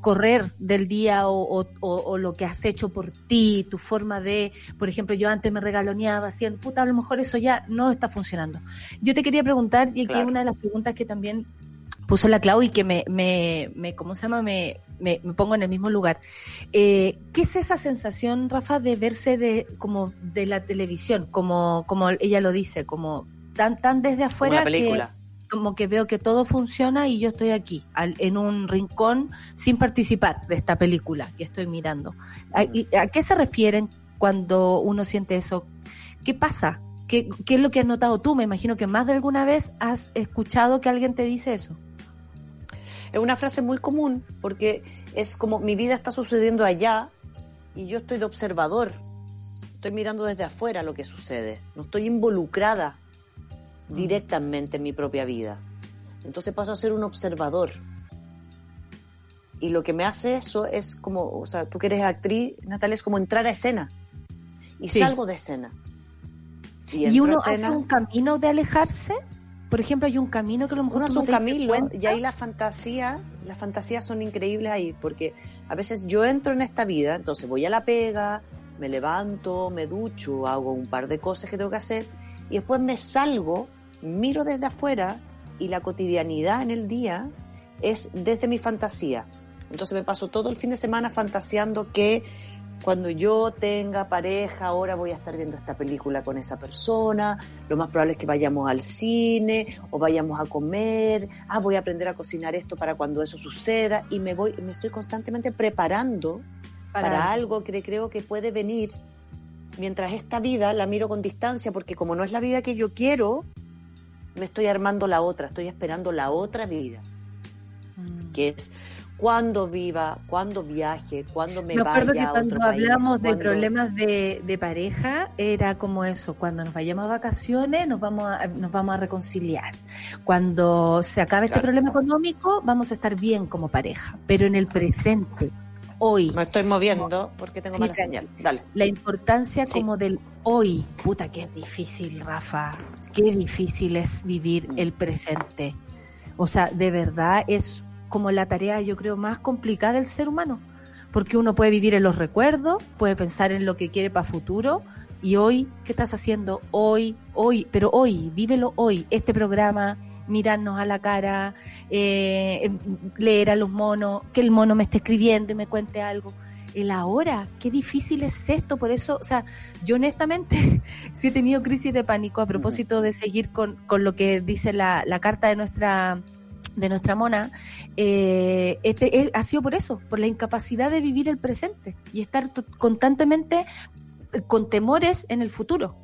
correr del día o, o- o- o lo que has hecho por ti, tu forma de, por ejemplo, yo antes me regaloneaba haciendo, puta, a lo mejor eso ya no está funcionando. Yo te quería preguntar, y aquí Claro. una de las preguntas que también puso la Clau y que me, me, me ¿cómo se llama? Me, me, me pongo en el mismo lugar. Eh, ¿Qué es esa sensación, Rafa, de verse de como de la televisión, como, como ella lo dice, como tan, tan desde Como afuera que- película. Como que veo que todo funciona y yo estoy aquí, al- en un rincón, sin participar de esta película que estoy mirando. ¿A, y- a qué se refieren cuando uno siente eso? ¿Qué pasa? ¿Qué, ¿Qué es lo que has notado tú? Me imagino que más de alguna vez has escuchado que alguien te dice eso. Es una frase muy común porque es como mi vida está sucediendo allá y yo estoy de observador. Estoy mirando desde afuera lo que sucede. No estoy involucrada directamente en mi propia vida. Entonces paso a ser un observador. Y lo que me hace eso es como, o sea, tú que eres actriz, Natalia, es como entrar a escena. Y Sí. salgo de escena. ¿Y, entro uno escena. hace un camino de alejarse? Por ejemplo, hay un camino que a lo mejor Uno hace un camino y ahí la fantasía, las fantasías son increíbles ahí, porque a veces yo entro en esta vida, entonces voy a la pega, me levanto, me ducho, hago un par de cosas que tengo que hacer y después me salgo, miro desde afuera y la cotidianidad en el día es desde mi fantasía. Entonces me paso todo el fin de semana fantaseando que cuando yo tenga pareja, ahora voy a estar viendo esta película con esa persona, lo más probable es que vayamos al cine o vayamos a comer, ah, voy a aprender a cocinar esto para cuando eso suceda y me voy, me estoy constantemente preparando para, algo que creo que puede venir mientras esta vida la miro con distancia porque como no es la vida que yo quiero, me estoy armando la otra, estoy esperando la otra vida, Mm. que es cuando viva, cuando viaje, cuando me, Me vaya que a cuando país, hablamos de cuando- problemas de, de pareja, era como eso, cuando nos vayamos a vacaciones nos vamos a, nos vamos a reconciliar. Cuando se acabe este Claro. problema económico, vamos a estar bien como pareja. Pero en el presente, hoy, Me estoy moviendo porque tengo Sí, mala señal. Dale. la importancia Sí. como del hoy, puta que es difícil, Rafa, qué difícil es vivir el presente. O sea, de verdad es como la tarea, yo creo, más complicada del ser humano, porque uno puede vivir en los recuerdos, puede pensar en lo que quiere para futuro, y hoy, ¿qué estás haciendo? Hoy, hoy, pero hoy, vívelo hoy, este programa, mirarnos a la cara, eh, em, leer a los monos, que el mono me esté escribiendo y me cuente algo. El ahora, qué difícil es esto, por eso, o sea, yo honestamente sí he tenido crisis de pánico a propósito de seguir con, con lo que dice la, la carta de nuestra de nuestra mona, eh, este, eh, ha sido por eso, por la incapacidad de vivir el presente y estar constantemente eh, con temores en el futuro.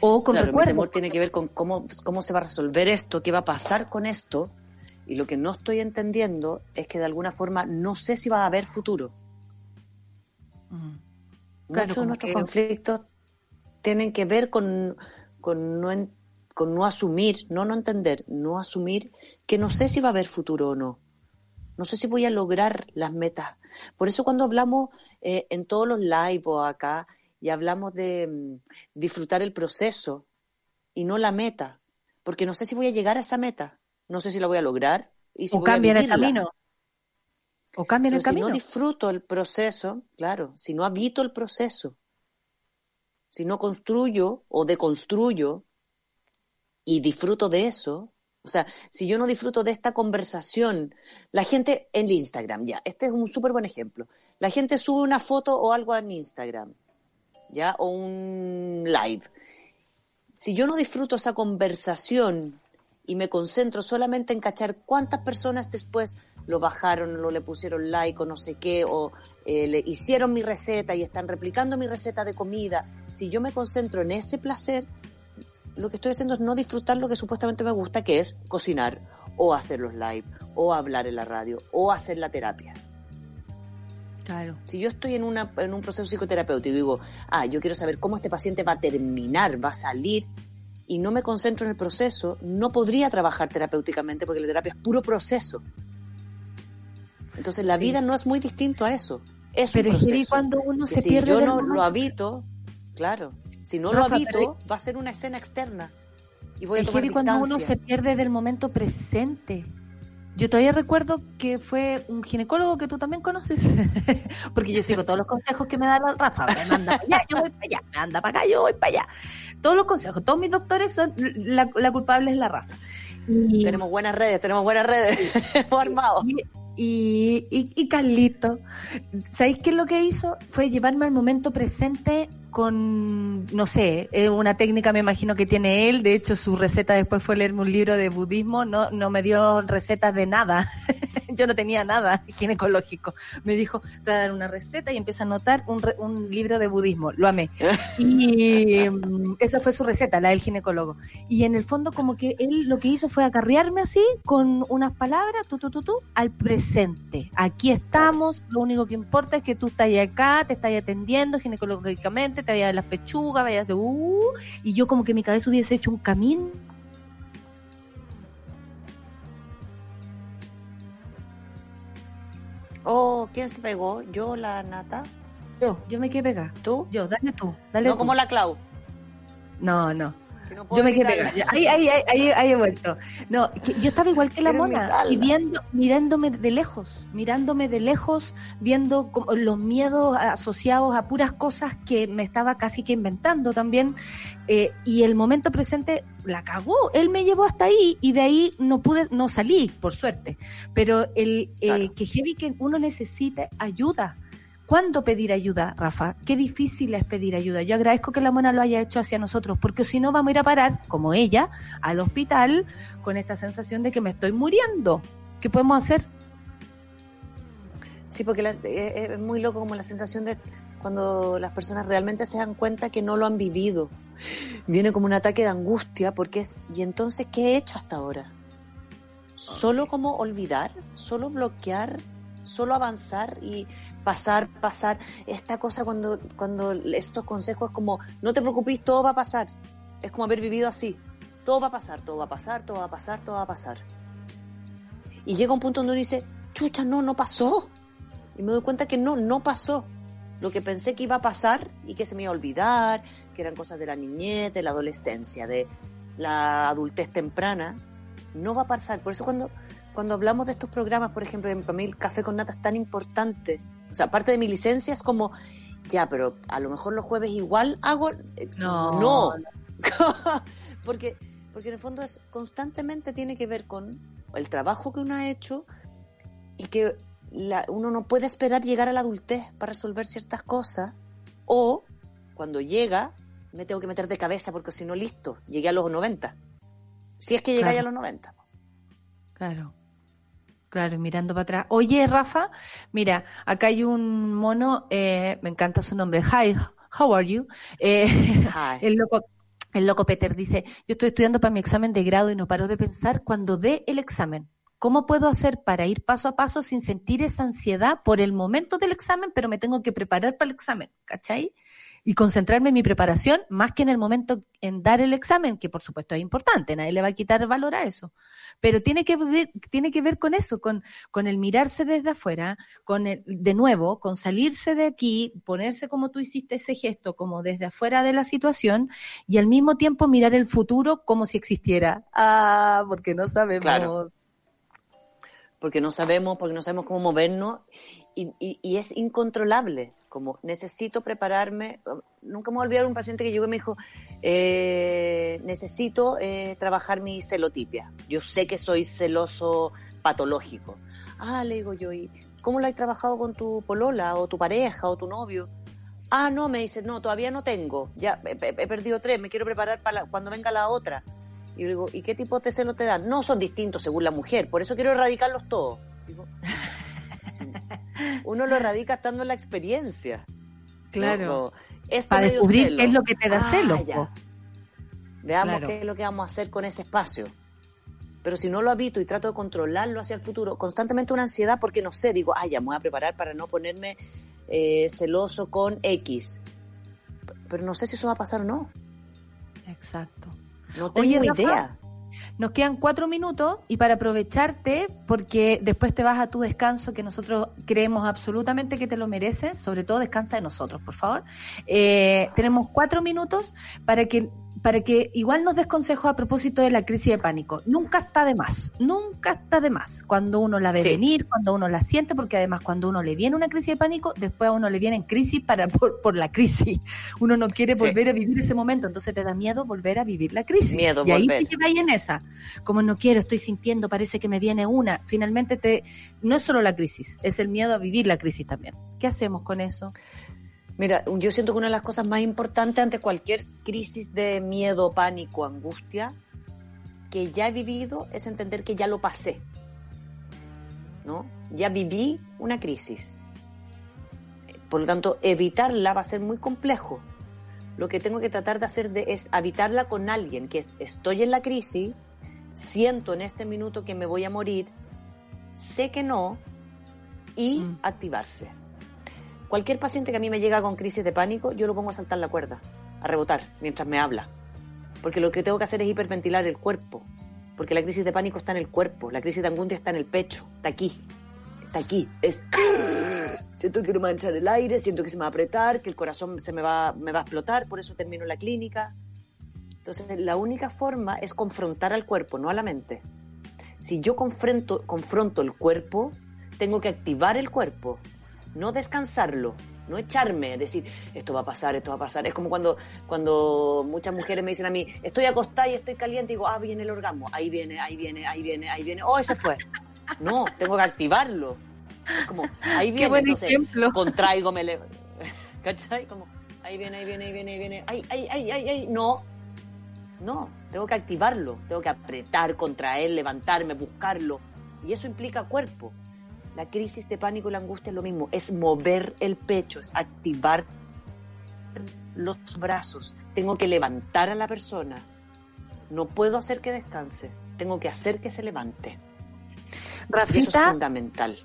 O con claro, mi recuerdos. temor tiene que ver con cómo, pues, cómo se va a resolver esto, qué va a pasar con esto. Y lo que no estoy entendiendo es que de alguna forma no sé si va a haber futuro. Mm. Claro, Muchos de nuestros que- conflictos tienen que ver con, con, no en- con no asumir, no no entender, no asumir que no sé si va a haber futuro o no. No sé si voy a lograr las metas. Por eso cuando hablamos eh, en todos los live o acá y hablamos de mm, disfrutar el proceso y no la meta, porque no sé si voy a llegar a esa meta, no sé si la voy a lograr y si o voy a cambian el camino. O cambian el Pero si camino. no disfruto el proceso, claro, si no habito el proceso, si no construyo o deconstruyo y disfruto de eso, o sea, si yo no disfruto de esta conversación, la gente en Instagram, ya, este es un súper buen ejemplo, la gente sube una foto o algo en Instagram, ya, o un live. Si yo no disfruto esa conversación y me concentro solamente en cachar cuántas personas después lo bajaron, lo le pusieron like o no sé qué, o eh, le hicieron mi receta y están replicando mi receta de comida, si yo me concentro en ese placer, lo que estoy haciendo es no disfrutar lo que supuestamente me gusta, que es cocinar, o hacer los live, o hablar en la radio, o hacer la terapia. Claro. Si yo estoy en, una, en un proceso psicoterapéutico y digo, ah, yo quiero saber cómo este paciente va a terminar, va a salir, y no me concentro en el proceso, no podría trabajar terapéuticamente porque la terapia es puro proceso. Entonces la Sí. vida no es muy distinto a eso. Es Pero un es heavy proceso. cuando uno que se si pierde yo no momento. lo habito, claro, si no Rafa, lo habito, va a ser una escena externa. Y voy a Es tomar heavy cuando uno se pierde del momento presente. Yo todavía recuerdo que fue un ginecólogo que tú también conoces, porque yo sigo todos los consejos que me da la Rafa. Me manda para allá, yo voy para allá, me anda para acá, yo voy para allá. Todos los consejos, todos mis doctores son, la, la culpable es la Rafa. Y, Tenemos buenas redes, tenemos buenas redes. Armado. y, y, y, y Carlito, ¿sabéis qué es lo que hizo? Fue llevarme al momento presente con, no sé, una técnica me imagino que tiene él. De hecho, su receta después fue leerme un libro de budismo. No, no me dio recetas de nada. Yo no tenía nada ginecológico. Me dijo, te voy a dar una receta y empieza a anotar un, re- un libro de budismo. Lo amé. Y mm, esa fue su receta, la del ginecólogo. Y en el fondo como que él lo que hizo fue acarrearme así con unas palabras, tú, tú, tú, tú, al presente. Aquí estamos, lo único que importa es que tú estás acá, te estás atendiendo ginecológicamente, te vayas de las pechugas, vayas de uh, y yo como que mi cabeza hubiese hecho un camino. Oh, ¿quién se pegó? ¿Yo, la Nata? Yo, yo me quedé pegada. ¿Tú? Yo, dale tú, dale No tú. como la Clau. No, no. Que no puedo Yo me quedé. Ahí, ahí, ahí, ahí, he vuelto. No, que yo estaba igual que la Quiero mona, y viendo, mirándome de lejos, mirándome de lejos, viendo como los miedos asociados a puras cosas que me estaba casi que inventando también. eh, y el momento presente la cagó. Él me llevó hasta ahí y de ahí no pude, no salí, por suerte. Pero el eh, Claro. que heavy que uno necesite ayuda. ¿Cuándo pedir ayuda, Rafa? Qué difícil es pedir ayuda. Yo agradezco que la mona lo haya hecho hacia nosotros, porque si no vamos a ir a parar, como ella, al hospital con esta sensación de que me estoy muriendo. ¿Qué podemos hacer? Sí, porque la- eh, es muy loco como la sensación de cuando las personas realmente se dan cuenta que no lo han vivido. Viene como un ataque de angustia porque es, ¿y entonces qué he hecho hasta ahora? Solo como olvidar, solo bloquear, solo avanzar y pasar, pasar. Esta cosa cuando, cuando estos consejos es como, no te preocupes, todo va a pasar. Es como haber vivido así. Todo va a pasar, todo va a pasar, todo va a pasar, todo va a pasar. Y llega un punto donde uno dice, chucha, no, no pasó. Y me doy cuenta que no, no pasó. Lo que pensé que iba a pasar y que se me iba a olvidar, que eran cosas de la niñez, de la adolescencia, de la adultez temprana, no va a pasar. Por eso cuando, cuando hablamos de estos programas, por ejemplo, para mí el café con nata es tan importante. O sea, aparte de mi licencia es como, ya, pero a lo mejor los jueves igual hago... eh, No, no. porque, porque en el fondo es constantemente tiene que ver con el trabajo que uno ha hecho y que la- uno no puede esperar llegar a la adultez para resolver ciertas cosas o cuando llega me tengo que meter de cabeza porque si no listo, llegué a los 90. Si es que llegáis Claro. a los 90. Claro. Claro, mirando para atrás. Oye, Rafa, mira, acá hay un mono, eh, me encanta su nombre. Hi, how are you? Eh, Ay, el loco, el loco Peter dice, yo estoy estudiando para mi examen de grado y no paro de pensar cuando dé el examen. ¿Cómo puedo hacer para ir paso a paso sin sentir esa ansiedad por el momento del examen, pero me tengo que preparar para el examen? ¿Cachai? Y concentrarme en mi preparación más que en el momento en dar el examen, que por supuesto es importante, nadie le va a quitar valor a eso. Pero tiene que ver, tiene que ver con eso, con, con el mirarse desde afuera, con el, de nuevo, con salirse de aquí, ponerse como tú hiciste ese gesto, como desde afuera de la situación, y al mismo tiempo mirar el futuro como si existiera. Ah, porque no sabemos. Claro. porque no sabemos, porque no sabemos cómo movernos y, es incontrolable. Como necesito prepararme. Nunca me voy a olvidar un paciente que llegó y me dijo: eh, Necesito eh, trabajar mi celotipia. Yo sé que soy celoso patológico. Ah, le digo yo, ¿y cómo lo has trabajado con tu polola o tu pareja o tu novio? Ah, no, me dice, no, todavía no tengo. Ya he, perdido tres, me quiero preparar para cuando venga la otra. Y yo digo, ¿y qué tipo de celos te dan? No, son distintos según la mujer, por eso quiero erradicarlos todos. Digo, sí, uno lo erradica estando en la experiencia. Claro. Para descubrir celo. qué es lo que te da Ah, ya. po. Veamos Claro. qué es lo que vamos a hacer con ese espacio. Pero si no lo habito y trato de controlarlo hacia el futuro, constantemente una ansiedad porque no sé, digo, ah, ya me voy a preparar para no ponerme eh, celoso con X. Pero no sé si eso va a pasar o no. Exacto. No tengo Oye, Rafa, idea. Nos quedan cuatro minutos y para aprovecharte, porque después te vas a tu descanso, que nosotros creemos absolutamente que te lo mereces, sobre todo descansa de nosotros, por favor. Eh, tenemos cuatro minutos para que para que igual nos des consejos a propósito de la crisis de pánico. Nunca está de más, nunca está de más cuando uno la ve Sí. venir, cuando uno la siente, porque además cuando uno le viene una crisis de pánico, después a uno le viene en crisis para, por, por la crisis. Uno no quiere Sí. volver a vivir ese momento, entonces te da miedo volver a vivir la crisis. Miedo y ahí volver. te lleváis en esa. Como no quiero, estoy sintiendo, parece que me viene una. Finalmente te, no es solo la crisis, es el miedo a vivir la crisis también. ¿Qué hacemos con eso? Mira, yo siento que una de las cosas más importantes ante cualquier crisis de miedo, pánico, angustia, que ya he vivido es entender que ya lo pasé. ¿No? Ya viví una crisis. Por lo tanto, evitarla va a ser muy complejo. Lo que tengo que tratar de hacer de- es habitarla con alguien, que es, estoy en la crisis, siento en este minuto que me voy a morir, sé que no, y Mm. activarse. Cualquier paciente que a mí me llega con crisis de pánico, yo lo pongo a saltar la cuerda, a rebotar, mientras me habla. Porque lo que tengo que hacer es hiperventilar el cuerpo. Porque la crisis de pánico está en el cuerpo, la crisis de angustia está en el pecho, está aquí. Está aquí. Es. Siento que a entrar el aire, siento que se me va a apretar, que el corazón se me va, a explotar, por eso termino la clínica. Entonces, la única forma es confrontar al cuerpo, no a la mente. Si yo confronto el cuerpo, tengo que activar el cuerpo, no descansarlo, no echarme, decir, esto va a pasar, esto va a pasar. Es como cuando, cuando muchas mujeres me dicen a mí, estoy acostada y estoy caliente, y digo, ah, viene el orgasmo, ahí viene, ahí viene, ahí viene, ahí viene, oh, ese fue. No, tengo que activarlo. Es como, ahí viene, buen entonces, ejemplo. contraigo, me le... ¿Cachai? Como, ahí viene, ahí viene, ahí viene, ahí viene, ay, ay, ay, ay, ay, no. No, tengo que activarlo, tengo que apretar, contraer, levantarme, buscarlo. Y eso implica cuerpo. La crisis de pánico y la angustia es lo mismo, es mover el pecho, es activar los brazos. Tengo que levantar a la persona. No puedo hacer que descanse, tengo que hacer que se levante. Y eso es Rafita, fundamental.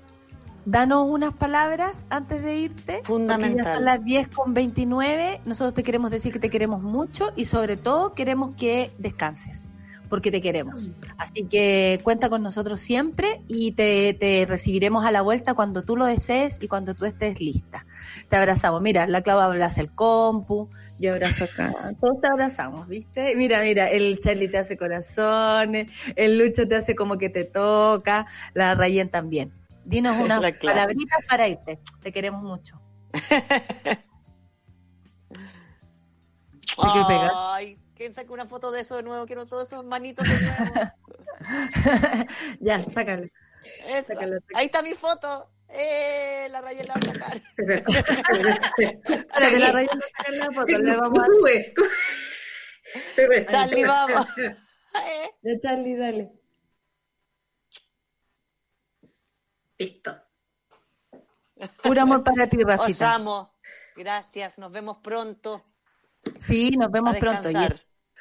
danos unas palabras antes de irte. Fundamental. ya son las 10 con 29. Nosotros te queremos decir que te queremos mucho y sobre todo queremos que descanses. Porque te queremos. Así que cuenta con nosotros siempre y te, te recibiremos a la vuelta cuando tú lo desees y cuando tú estés lista. Te abrazamos. Mira, la Clava abraza el compu, yo abrazo acá. Todos te abrazamos, ¿viste? Mira, mira, el Charlie te hace corazones, el Lucho te hace como que te toca, la Rayen también. Dinos unas palabritas para irte. Te queremos mucho. Pegar. Ay, que saque una foto de eso de nuevo, quiero todos esos manitos de nuevo. ya. Sácalo, sácalo. Ahí está mi foto. Eh, la rayé la va a sacar. Para que la saque la foto, le vamos a. Charlie, vamos. Eh. Ya, Charlie, dale. Listo. Puro amor para ti, Os Rafita. amo. Gracias, nos vemos pronto. Sí, nos vemos pronto. Y.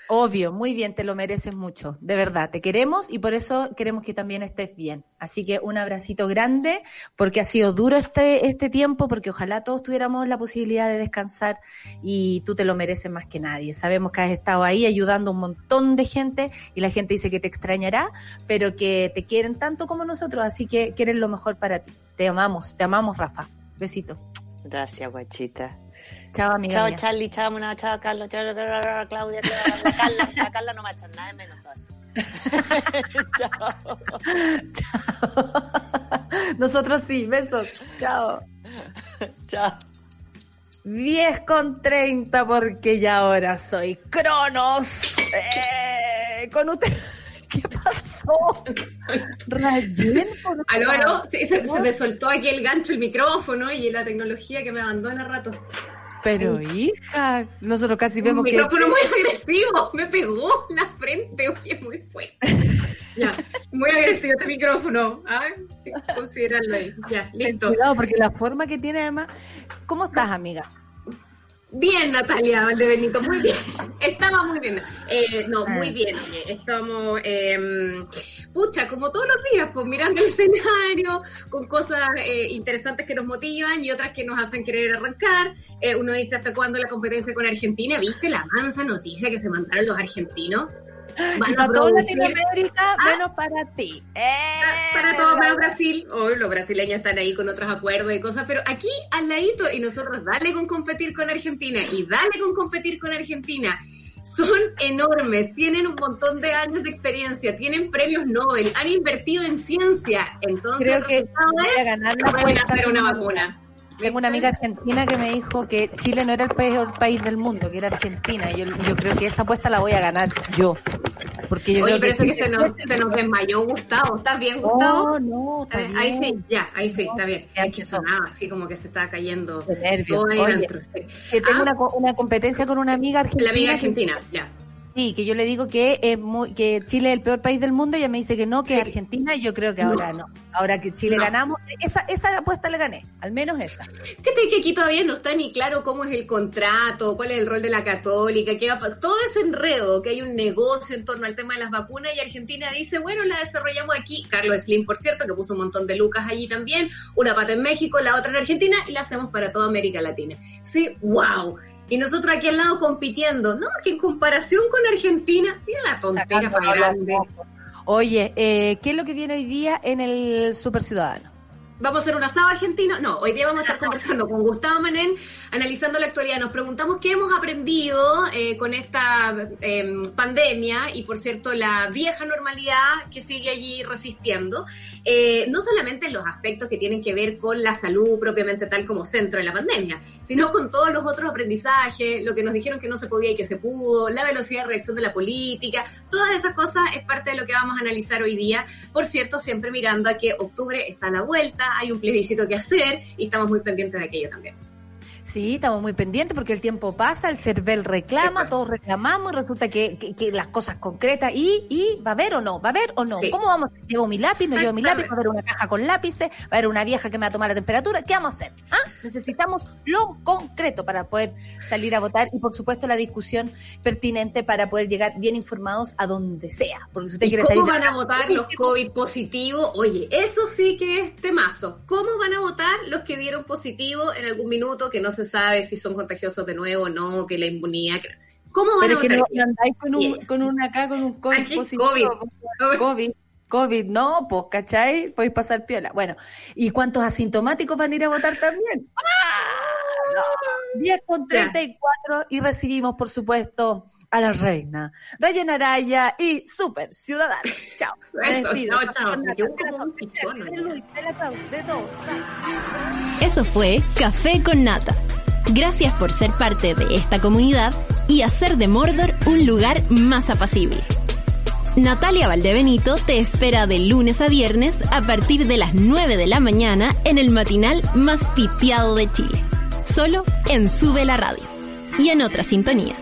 Obvio, muy bien, te lo mereces mucho, de verdad, te queremos y por eso queremos que también estés bien. Así que un abracito grande, porque ha sido duro este, este tiempo, porque ojalá todos tuviéramos la posibilidad de descansar y tú te lo mereces más que nadie. Sabemos que has estado ahí ayudando a un montón de gente y la gente dice que te extrañará, pero que te quieren tanto como nosotros, así que quieren lo mejor para ti. Te amamos, te amamos, Rafa. Besitos. Gracias, guachita. Chao, amiga. Chao, mía. Charlie, chao, Mona, chao, Carlos, chao, Claudia, chao, la Carla. La Carla no me ha hecho nada de menos todo eso. chao. Nosotros sí, besos. Chao. Chao. 10 con 30 porque ya ahora soy Cronos. Eh, con usted. ¿Qué pasó? Rayen, Aló, aló, se, se me soltó aquí el gancho, el micrófono y la tecnología que me abandona rato. Pero hija, nosotros casi Un vemos que micrófono muy agresivo, me pegó en la frente, oye, muy fuerte. Ya, muy agresivo este micrófono. ¿ah? Considerarlo ahí. Ya, listo. cuidado porque la forma que tiene además. ¿Cómo estás, amiga? Bien, Natalia Valdebenito, muy bien. Estaba muy bien. Eh, no, muy Ah. bien. oye, Estamos, eh, pucha, como todos los días, pues mirando el escenario, con cosas eh, interesantes que nos motivan y otras que nos hacen querer arrancar. Eh, uno dice, ¿hasta cuándo la competencia con Argentina? ¿Viste la mansa noticia que se mandaron los argentinos? Para toda Latinoamérica, menos para ti. para todo menos Brasil. Hoy los brasileños están ahí con otros acuerdos y cosas, pero aquí al ladito y nosotros dale con competir con Argentina y dale con competir con Argentina. son enormes, tienen un montón de años de experiencia, tienen premios Nobel, han invertido en ciencia. Entonces, Creo el que resultado voy a ganar la pueden hacer una vacuna. Tengo una amiga argentina que me dijo que Chile no era el peor país del mundo, que era Argentina. Y yo, yo creo que esa apuesta la voy a ganar yo. Porque yo Oye, creo pero que Chile- se nos, se nos desmayó Gustavo. ¿Estás bien, Gustavo? Oh, no, está Eh, Ahí sí, bien. ya, ahí sí, está bien. Es que sonaba así como que se estaba cayendo De nervios. todo Oye, que tengo Ah, una, una competencia con una amiga argentina. La amiga que- argentina, ya. Sí, que yo le digo que es muy, que Chile es el peor país del mundo, y ella me dice que no, que Sí. Argentina, y yo creo que ahora no. Ahora que Chile No. ganamos, esa, esa apuesta le gané, al menos esa. Que aquí todavía no está ni claro cómo es el contrato, cuál es el rol de la católica, pa- todo ese enredo, que hay un negocio en torno al tema de las vacunas y Argentina dice, bueno, la desarrollamos aquí. Carlos Slim, por cierto, que puso un montón de lucas allí también, una pata en México, la otra en Argentina y la hacemos para toda América Latina. Sí, wow. Y nosotros aquí al lado compitiendo, no, que en comparación con Argentina, mira la tontera para grande. Oye, eh, ¿qué es lo que viene hoy día en el Super Ciudadano? Vamos a hacer un asado argentino. No, hoy día vamos a estar conversando con Gustavo Manén, analizando la actualidad. Nos preguntamos qué hemos aprendido eh, con esta eh, pandemia y, por cierto, la vieja normalidad que sigue allí resistiendo. Eh, no solamente en los aspectos que tienen que ver con la salud propiamente tal como centro de la pandemia, sino con todos los otros aprendizajes, lo que nos dijeron que no se podía y que se pudo, la velocidad de reacción de la política, todas esas cosas es parte de lo que vamos a analizar hoy día. Por cierto, siempre mirando a que octubre está a la vuelta, hay un plebiscito que hacer y estamos muy pendientes de aquello también. Sí, estamos muy pendientes porque el tiempo pasa, el CERVEL reclama, Sí, todos reclamamos y resulta que, que- que las cosas concretas y, y va a haber o no, va a haber o no. Sí. ¿Cómo vamos? ¿Llevo mi lápiz? ¿No llevo mi lápiz? ¿Va a haber una caja con lápices? ¿Va a haber una vieja que me va a tomar la temperatura? ¿Qué vamos a hacer? ¿Ah? Necesitamos lo concreto para poder salir a votar y por supuesto la discusión pertinente para poder llegar bien informados a donde sea. Porque si usted ¿Y quiere cómo salir van a votar los COVID positivos? Oye, eso sí que es temazo. ¿Cómo van a votar los que dieron positivo en algún minuto que no se sabe si son contagiosos de nuevo o no, que la inmunidad... que- ¿Cómo van Pero a es que votar? no, andáis con un, con un acá, con un COVID Aquí, positivo. COVID. COVID, COVID, no, pues, ¿cachai? Podéis pasar piola. Bueno, ¿y cuántos asintomáticos van a ir a votar también? ¡Ah! No. 10 con 34 y recibimos, por supuesto, a la reina, Ryan Araya y Super Ciudadanos. Chao. Eso, despido. chao. Eso fue Café con Nata. Gracias por ser parte de esta comunidad y hacer de Mordor un lugar más apacible. Natalia Valdebenito te espera de lunes a viernes a partir de las 9 de la mañana en el matinal más pitiado de Chile. Solo en Sube la Radio y en otra sintonía.